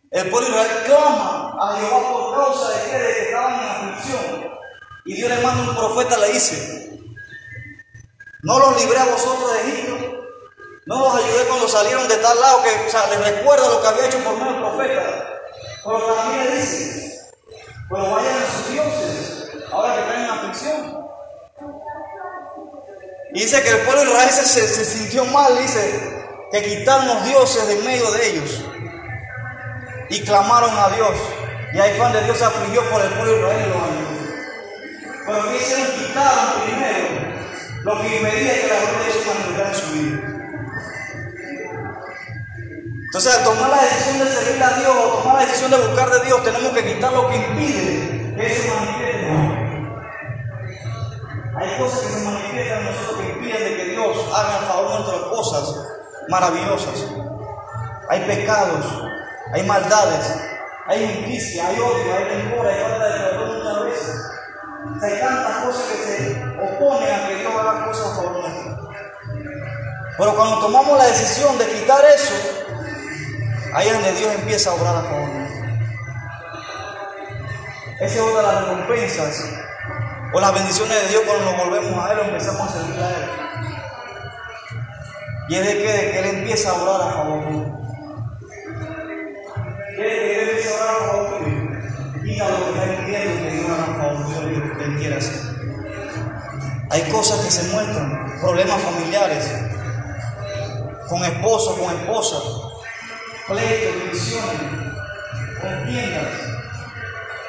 el pueblo Israel clama a Jehová por causa de que, de que estaban en aflicción. Y Dios le manda un profeta, le dice, no los libré a vosotros de Egipto, no los ayudé cuando salieron de tal lado, que o sea, les recuerda lo que había hecho por medio del profeta. Pero también le dice, pero vayan a sus dioses, ahora que están en aflicción. Y dice que el pueblo de Israel se, sintió mal, dice, que quitaron los dioses de medio de ellos. Y clamaron a Dios. Y ahí fue donde Dios se afligió por el pueblo de Israel. Pero que hicieron? Quitaron primero lo que impedía que la gloria de Dios manifestara en su vida. Entonces, al tomar la decisión de servir a Dios o tomar la decisión de buscar de Dios, tenemos que quitar lo que impide que eso manifieste. Hay cosas que se manifiestan en nosotros que impiden de que Dios haga a favor nuestras cosas maravillosas. Hay pecados, hay maldades, hay injusticia, hay odio, hay temor, hay falta de perdón muchas veces. Hay tantas cosas que se oponen a que Dios haga cosas a favor. Pero cuando tomamos la decisión de quitar eso, Ahí es donde Dios empieza a obrar a favor. Esa es otra de las recompensas o las bendiciones de Dios cuando nos volvemos a Él o empezamos a servir a Él. Y es de que, de que Él empieza a obrar a favor ¿Quiere que Él empiece a orar a favor Quita lo que está impidiendo que Dios a favor de lo Él quiera hacer. Hay cosas que se muestran, problemas familiares, con esposo, con esposa, pleitos, divisiones, contiendas,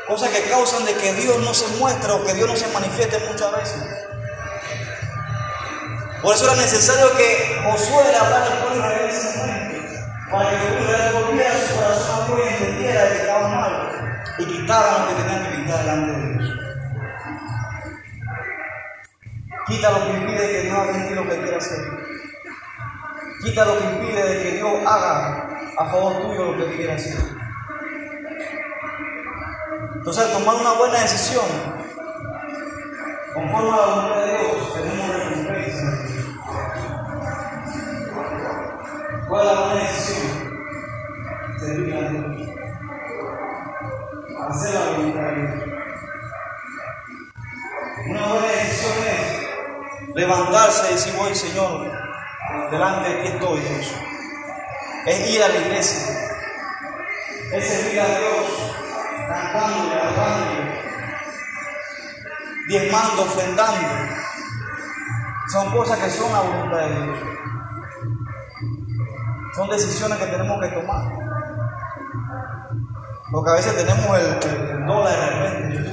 cosas que causan de que Dios no se muestre o que Dios no se manifieste muchas veces. Por eso era necesario que Josué le hablara al pueblo de Israel en ese momento, para que el pueblo su corazón a y entendiera que estaba mal y quitaran lo que tenían que quitar delante de Dios. Quita lo que impide que Dios haga lo que quiere hacer. Quita lo que impide de que Dios haga a favor tuyo lo que quiera hacer. Entonces, tomar una buena decisión, conforme a la voluntad de Dios, tenemos recompensa. ¿Cuál es la buena decisión? Servir a Dios. Hacer la voluntad de Dios. Una buena decisión es levantarse y decir, voy, Señor, delante de ti estoy, Dios es ir a la iglesia, es servir a Dios, cantando, alabando, diezmando, ofrendando. Son cosas que son la voluntad de Dios. Son decisiones que tenemos que tomar. Porque a veces tenemos el, dólar de repente.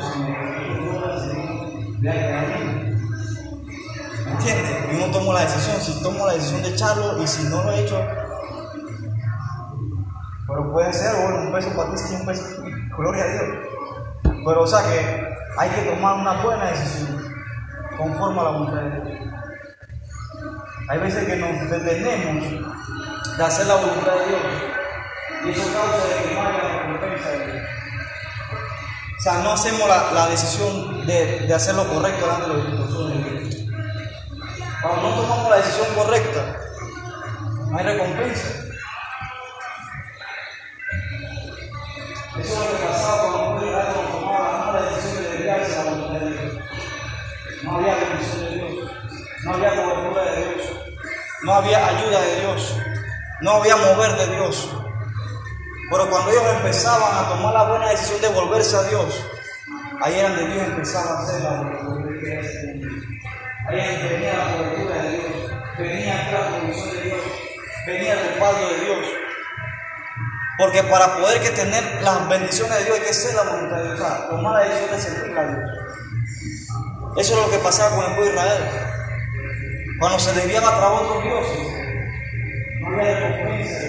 ¿Entiendes? Y uno toma la decisión. Si tomo la decisión de echarlo y si no lo he hecho, pero puede ser, bueno, un peso para ti, sí, un peso, gloria a Dios. Pero o sea que hay que tomar una buena decisión conforme a la voluntad de Dios. Hay veces que nos detenemos de hacer la voluntad de Dios y eso causa de que no haya recompensa de Dios. O sea, no hacemos la, la decisión de, de, hacer lo correcto delante de los instrucciones de Dios. Cuando no tomamos la decisión correcta, no hay recompensa. Eso es pasaba cuando el pueblo de tomaba la decisión de desviarse a la voluntad de Dios. No había bendición de Dios, no había cobertura de Dios, no había ayuda de Dios. no había mover de Dios. Pero cuando ellos empezaban a tomar la buena decisión de volverse a Dios, ahí era donde Dios empezaba a hacer la Ahí es venía la cobertura de Dios, venía la provisión de Dios, venía el respaldo de Dios. Porque para poder que tener las bendiciones de Dios hay que ser la voluntad de Dios, tomar la decisión de servir a Dios. Eso es lo que pasaba con el pueblo de Israel. Cuando se debían a otros dioses, no había recompensa,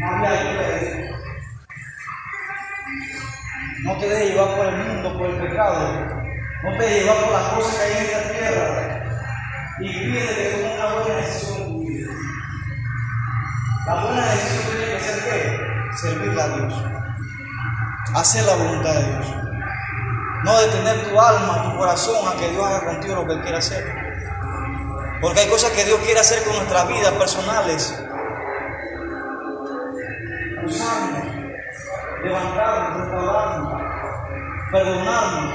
no había ayuda de Dios. No te dejes llevar por el mundo, por el pecado. No te dejes llevar por las cosas que hay en esta tierra. Y pide que una buena decisión. La buena decisión tiene que ser qué? Servirle a Dios. Hacer la voluntad de Dios. No detener tu alma, tu corazón a que Dios haga contigo lo que Él quiere hacer. Porque hay cosas que Dios quiere hacer con nuestras vidas personales. Usarnos, levantarnos, restaurarnos, perdonarnos.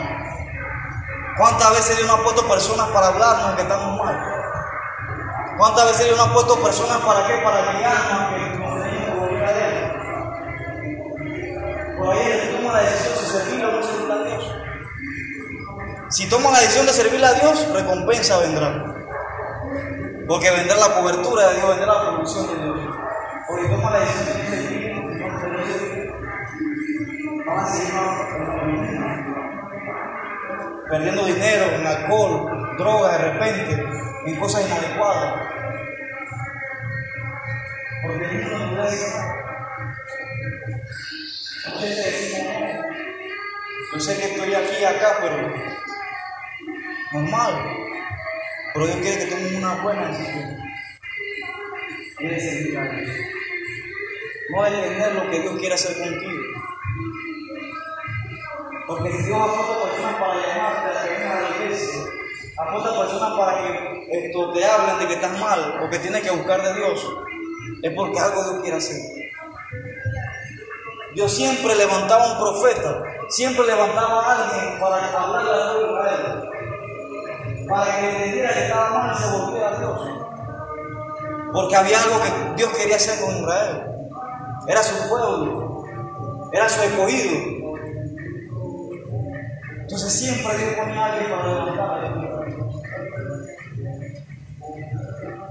¿Cuántas veces Dios nos ha puesto personas para hablarnos que estamos mal? ¿Cuántas veces Dios nos ha puesto personas para qué? Para que tenemos que a Él. Por ahí toma la decisión si servirle o no servirle a Dios. Si toma la decisión de servirle a Dios, recompensa vendrá. Porque vendrá la cobertura de Dios, vendrá la producción de Dios. Porque toma la decisión de servir, no de servir. Van a seguir perdiendo dinero en alcohol, droga de repente, en cosas inadecuadas. Porque el mundo no Yo sé que estoy aquí y acá, pero normal. Pero Dios quiere que tomes una buena decisión. Quiere servir a Dios. No entender lo que Dios quiere hacer contigo. Porque si Dios apunta personas para llamarte a que vengas a la iglesia, apunta personas para que te hablen de que estás mal o que tienes que buscar de Dios, es porque algo Dios quiere hacer. Dios siempre levantaba un profeta, siempre levantaba a alguien para hablarle a Dios Israel para que entendiera que estaba mal y se volviera a Dios. Porque había algo que Dios quería hacer con Israel. Era su pueblo, era su escogido. Entonces siempre Dios ponía a alguien para levantarle.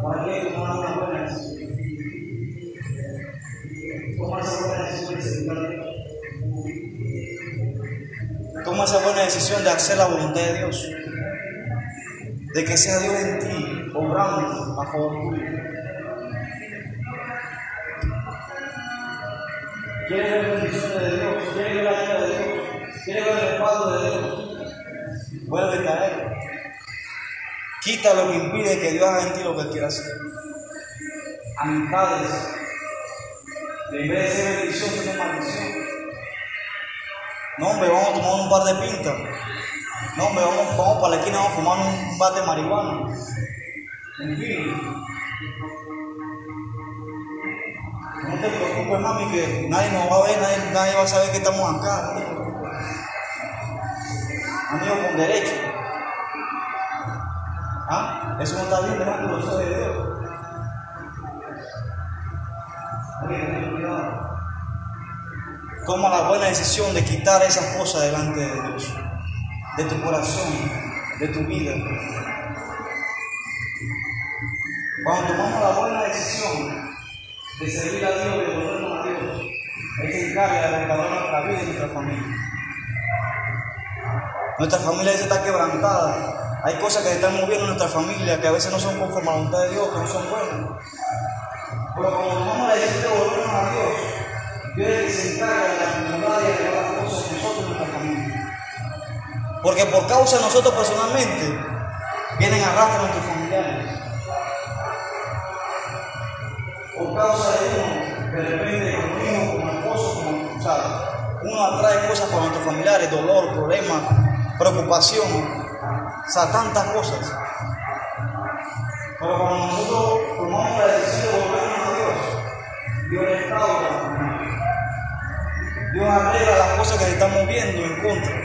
Para que tomara una buena decisión. Toma esa buena decisión de Toma esa buena decisión de hacer la voluntad de Dios de que sea Dios en ti, obrando a favor tuyo. ¿Quieres ver bendiciones de Dios? ¿Quieres la ayuda de Dios? ¿Quieres ver el respaldo de Dios? Vuelve a Él. Quita lo que impide que Dios haga en ti lo que quiera hacer. Amistades. En vez de ser bendición, tiene maldición. No, hombre, vamos a tomar un par de pintas. No, hombre, vamos, vamos para la esquina, vamos a fumar un, bate de marihuana. En fin. No te preocupes, mami, que nadie nos va a ver, nadie, nadie va a saber que estamos acá. Amigo con derecho. ¿Ah? Eso no está bien, de los ojos de Dios. Toma la buena decisión de quitar esas cosas delante de Dios de tu corazón, de tu vida. Cuando tomamos la buena decisión de servir a Dios, de volvernos a Dios, Él se encarga de restaurar nuestra vida y nuestra familia. Nuestra familia se está quebrantada. Hay cosas que se están moviendo en nuestra familia que a veces no son conforme a la voluntad de Dios, que no son buenas. Pero cuando tomamos la decisión de volvernos a Dios, Dios es el que se encarga de la comunidad y de las cosas nosotros y nuestra familia. Porque por causa de nosotros personalmente, vienen a nuestros familiares. Por causa de uno, de repente, como hijo, como esposo, como, sea, uno atrae cosas para nuestros familiares, dolor, problemas, preocupación, o sea, tantas cosas. Pero cuando nosotros tomamos la decisión de volvernos a Dios, Dios restaura. Dios arregla las cosas que se están moviendo en contra.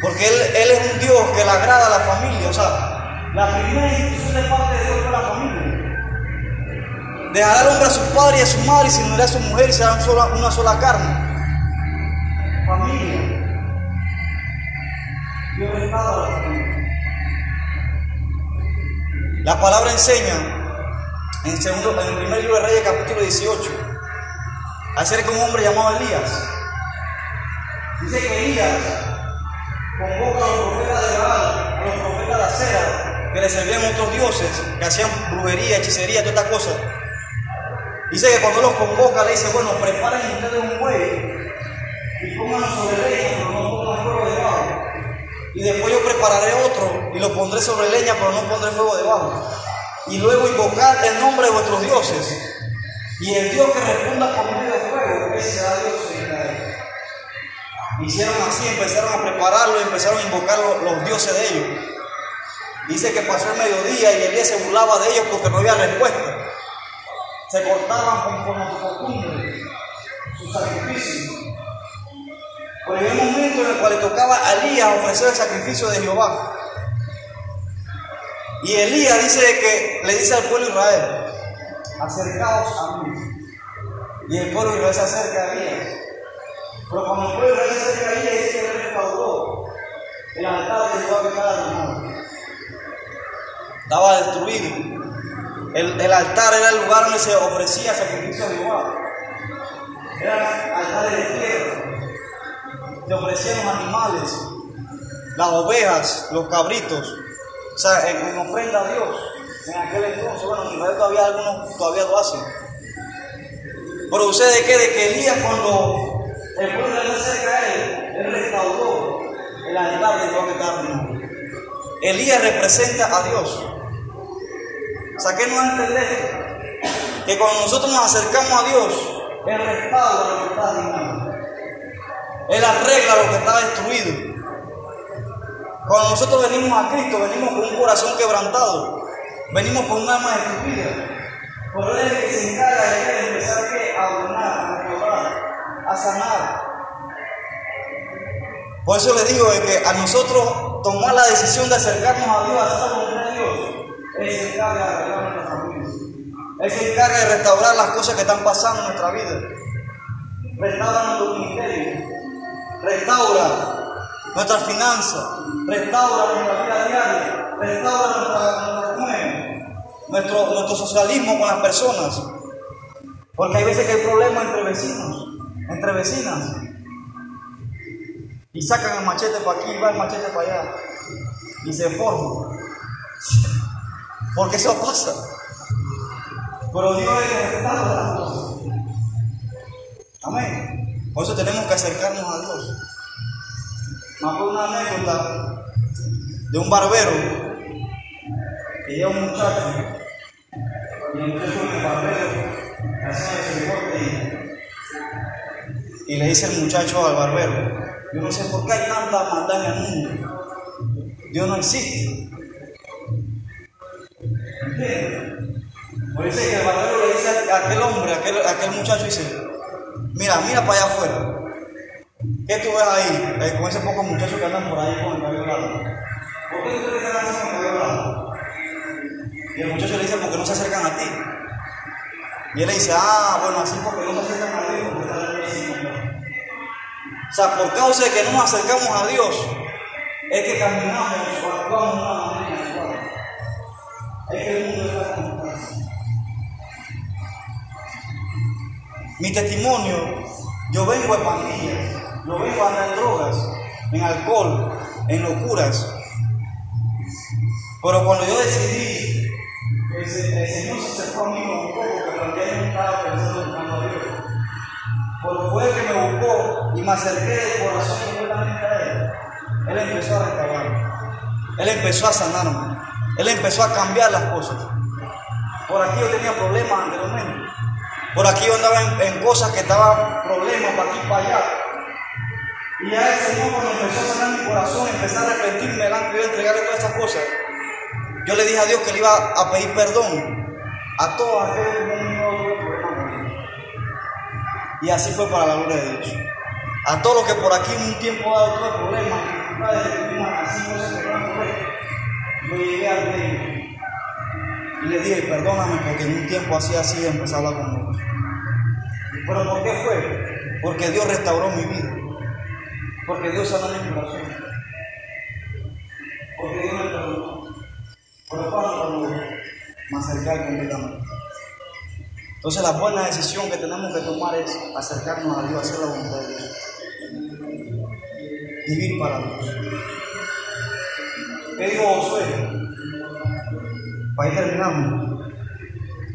Porque él, él, es un Dios que le agrada a la familia. O sea, la primera institución de parte de Dios fue la familia. Dejará al hombre a su padre y a su madre y se unirá a su mujer y serán una sola carne. Familia. La palabra enseña en, segundo, en el primer libro de Reyes, capítulo 18, acerca de un hombre llamado Elías. Dice que Elías convoca a los profetas de Baal, a los profetas de Acera, que le servían a otros dioses, que hacían brujería, hechicería, toda esta cosa. Dice que cuando los convoca le dice, bueno, preparen ustedes un buey y pónganlo sobre leña, otro y lo pondré sobre leña, pero no pondré fuego debajo. Y luego invocar el nombre de vuestros dioses. Y el Dios que responda por medio de fuego, ese será Dios en Israel. Hicieron así, empezaron a prepararlo y empezaron a invocar los, dioses de ellos. Dice que pasó el mediodía y Elías se burlaba de ellos porque no había respuesta. Se cortaban a su costumbre, su sacrificio. Pero había un momento en el cual le tocaba a Elías ofrecer el sacrificio de Jehová. Y Elías dice que le dice al pueblo de Israel, acercaos a mí. Y el pueblo de Israel se acerca a Elías. Pero cuando el pueblo de Israel se acerca a Elías, dice que restauró el altar de Jehová que estaba dañado. Estaba destruido. El, el altar era el lugar donde se ofrecía sacrificio a Jehová. Eran altares de tierra. Se ofrecían los animales, las ovejas, los cabritos, o sea, en, en ofrenda a Dios. En aquel entonces, bueno, en Israel todavía algunos todavía lo hacen. Pero sucede que de que Elías cuando el pueblo se acerca a él, él restauró el altar de que estaba arruinado. Elías representa a Dios. O sea, ¿qué nos entender? Que cuando nosotros nos acercamos a Dios, Él restaura lo que está. Él arregla lo que está destruido. Cuando nosotros venimos a Cristo, venimos con un corazón quebrantado. Venimos con un alma destruida. Pero Él que se encarga de empezar a ordenar, a restaurar, a sanar. Por eso les digo que a nosotros tomar la decisión de acercarnos a Dios, a hacer la voluntad de Dios, Él se encarga de arreglar nuestra familia. Él se encarga de restaurar las cosas que están pasando en nuestra vida. Restaura nuestro ministerio. Restaura nuestras finanzas. Restaura nuestra vida diaria. Restaura nuestra, nuestro, nuestro socialismo con las personas. Porque hay veces que hay problemas entre vecinos, entre vecinas. Y sacan el machete para aquí y va el machete para allá. Y se forman. Porque eso pasa. Pero Dios es que restaura las cosas. Amén. Por eso tenemos que acercarnos a Dios. Me acuerdo una anécdota de un barbero que lleva un muchacho. Y el muchacho en el barbero hacía ese corte y, y le dice el muchacho al barbero, yo no sé por qué hay tanta maldad en el mundo. Dios no existe. ¿Entiendes? Por eso el barbero le dice a aquel hombre, a aquel, a aquel muchacho, dice, mira, mira para allá afuera. ¿Qué tú ves ahí? Eh, con ese poco muchacho que andan por ahí con el cabello largo. ¿Por qué ustedes están así con el cabello largo? Y el muchacho le dice, porque no se acercan a ti. Y él le dice, ah, bueno, así porque no se acercan a Dios, porque están así. O sea, por causa de que no nos acercamos a Dios, es que caminamos o actuamos de una manera. Es que el mundo está Mi testimonio, yo vengo de pandillas, yo vengo a andar en drogas, en alcohol, en locuras. Pero cuando yo decidí que el, Se- el Señor se acercó a mí un poco, porque yo estaba pensando en a Dios. Pero fue el que me buscó y me acerqué de corazón completamente a Él. Él empezó a restaurarme. Él empezó a sanarme. Él empezó a cambiar las cosas. Por aquí yo tenía problemas anteriormente. Por aquí yo andaba en, cosas que estaban problemas para aquí y para allá. Y ya el Señor cuando empezó a sanar mi corazón, empecé a arrepentirme delante de entregarle todas estas cosas. Yo le dije a Dios que le iba a pedir perdón a todos aquellos que no. Y así fue para la gloria de Dios. A todos los que por aquí en un tiempo dado tuve problemas, así no correctas, yo llegué al reino. Y le dije, perdóname porque en un tiempo así así empecé a hablar con Dios. ¿Pero por qué fue? Porque Dios restauró mi vida. Porque Dios sanó mi corazón. Porque Dios me perdonó. Pero cuando me acercar completamente. Entonces la buena decisión que tenemos que tomar es acercarnos a Dios, hacer la voluntad de Dios. Vivir para Dios. ¿Qué dijo Josué? Para ir terminando.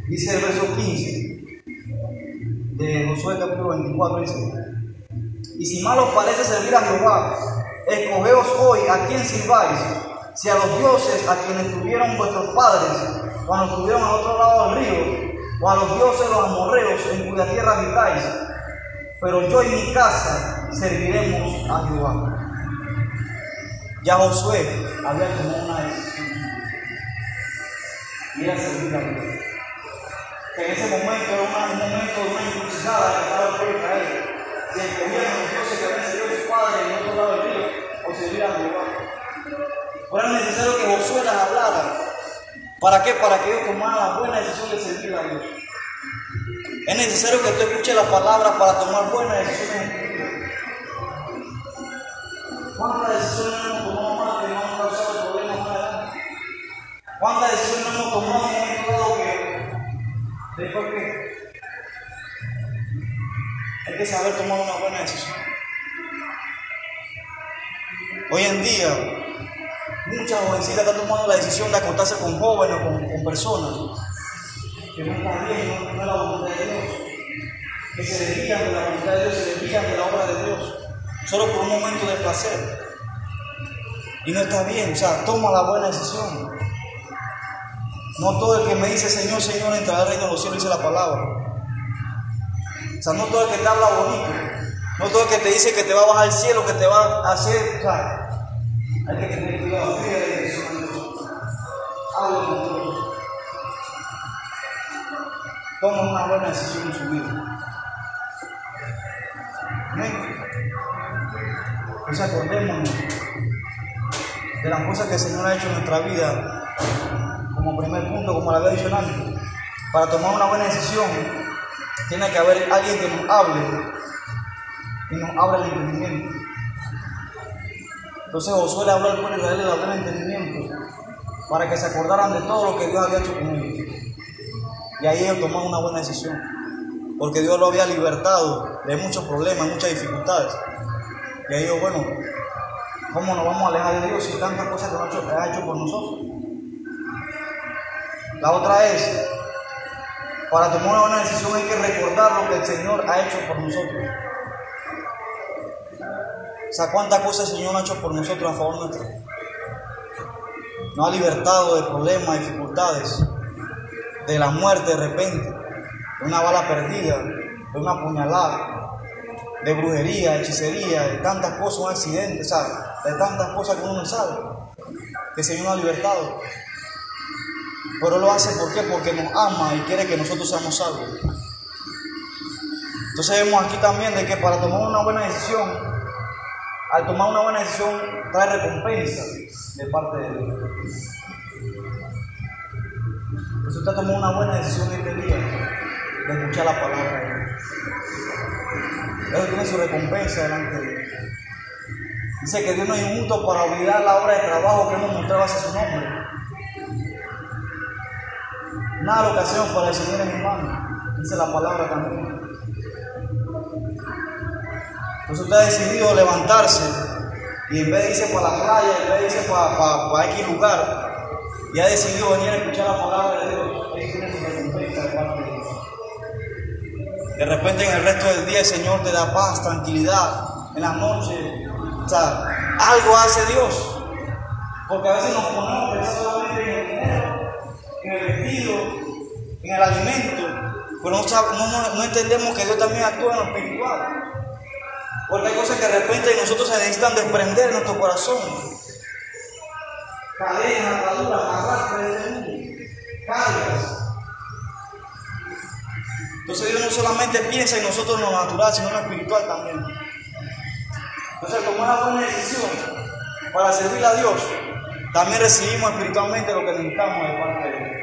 Dice el verso 15 de Josué capítulo 24, dice, y si mal os parece servir a Jehová, escogeos hoy a quien sirváis, si a los dioses a quienes tuvieron vuestros padres cuando estuvieron al otro lado del río, o a los dioses los amorreos en cuya tierra habitáis, pero yo y mi casa serviremos a Jehová. Ya Josué había tomado una decisión y era servir a Dios. En ese momento era un momento de una encrucijada que estaba el pueblo Israel. Si escogían los dioses que habían servido a su padre en otro lado del río, o servir a Jehová. Era necesario que Josué las hablara. ¿Para qué? Para que ellos tomaran la buena decisión de servir a Dios. Es necesario que tú escuches la palabra para tomar buenas decisiones en tu vida. ¿Cuántas decisiones hemos tomado más que no han causado problemas más? ¿Cuántas decisiones hemos tomado en un momento dado que después que hay que saber tomar una buena decisión? Hoy en día, muchas jovencitas están tomando la decisión de acostarse con jóvenes o con, personas que no están bien, no, no es la voluntad de Dios, que se desvían de la voluntad de Dios, se desvían de la obra de Dios, solo por un momento de placer. Y no está bien, o sea, toma la buena decisión. No todo el que me dice Señor, Señor entrará al reino de los cielos, dice la palabra. O sea, no todo el que te habla bonito, no todo el que te dice que te va a bajar al cielo, que te va a hacer, o sea, hay que tener cuidado. Toma una buena decisión en su vida. Amén. Pues acordémonos de las cosas que el Señor ha hecho en nuestra vida, como primer punto, como lo había dicho antes. Para tomar una buena decisión, tiene que haber alguien que nos hable y nos abra el entendimiento. Entonces Josué le habló al pueblo Israel le habló el entendimiento para que se acordaran de todo lo que Dios había hecho con ellos. Y ahí ellos tomaron una buena decisión, porque Dios lo había libertado de muchos problemas, muchas dificultades. Y ellos, bueno, ¿cómo nos vamos a alejar de Dios si tantas cosas que ha ha hecho por nosotros? La otra es, para tomar una buena decisión hay que recordar lo que el Señor ha hecho por nosotros. O sea, cuántas cosas el Señor ha hecho por nosotros a favor nuestro. Nos ha libertado de problemas, dificultades, de la muerte de repente, de una bala perdida, de una puñalada, de brujería, de hechicería, de tantas cosas, un accidente, sea, de tantas cosas que uno no sabe, que el Señor nos ha libertado. Pero lo hace ¿por? Porque nos ama y quiere que nosotros seamos salvos. Entonces vemos aquí también de que para tomar una buena decisión, al tomar una buena decisión trae recompensa de parte de Dios. Entonces usted tomó una buena decisión este día de escuchar la palabra de Dios. Eso tiene su recompensa delante de Dios. Dice que Dios no es injusto para olvidar la obra de trabajo que hemos mostrado hacia su nombre. Que hacemos para el Señor en vano, dice la palabra también. Entonces usted ha decidido levantarse y en vez de irse para la playa, en vez de irse para, para, para X lugar, y ha decidido venir a escuchar la palabra de Dios, de repente en el resto del día el Señor te da paz, tranquilidad, en la noche, o sea, algo hace Dios. Porque a veces nos ponemos solamente en el vestido, en el alimento, pero no, entendemos que Dios también actúa en lo espiritual. Porque hay cosas que de repente nosotros se necesitan desprender de nuestro corazón. Cadenas, ataduras, arrastres de este mundo, cargas. Entonces Dios no solamente piensa en nosotros en lo natural, sino en lo espiritual también. Entonces, tomar una buena decisión para servir a Dios, también recibimos espiritualmente lo que necesitamos de parte de Dios.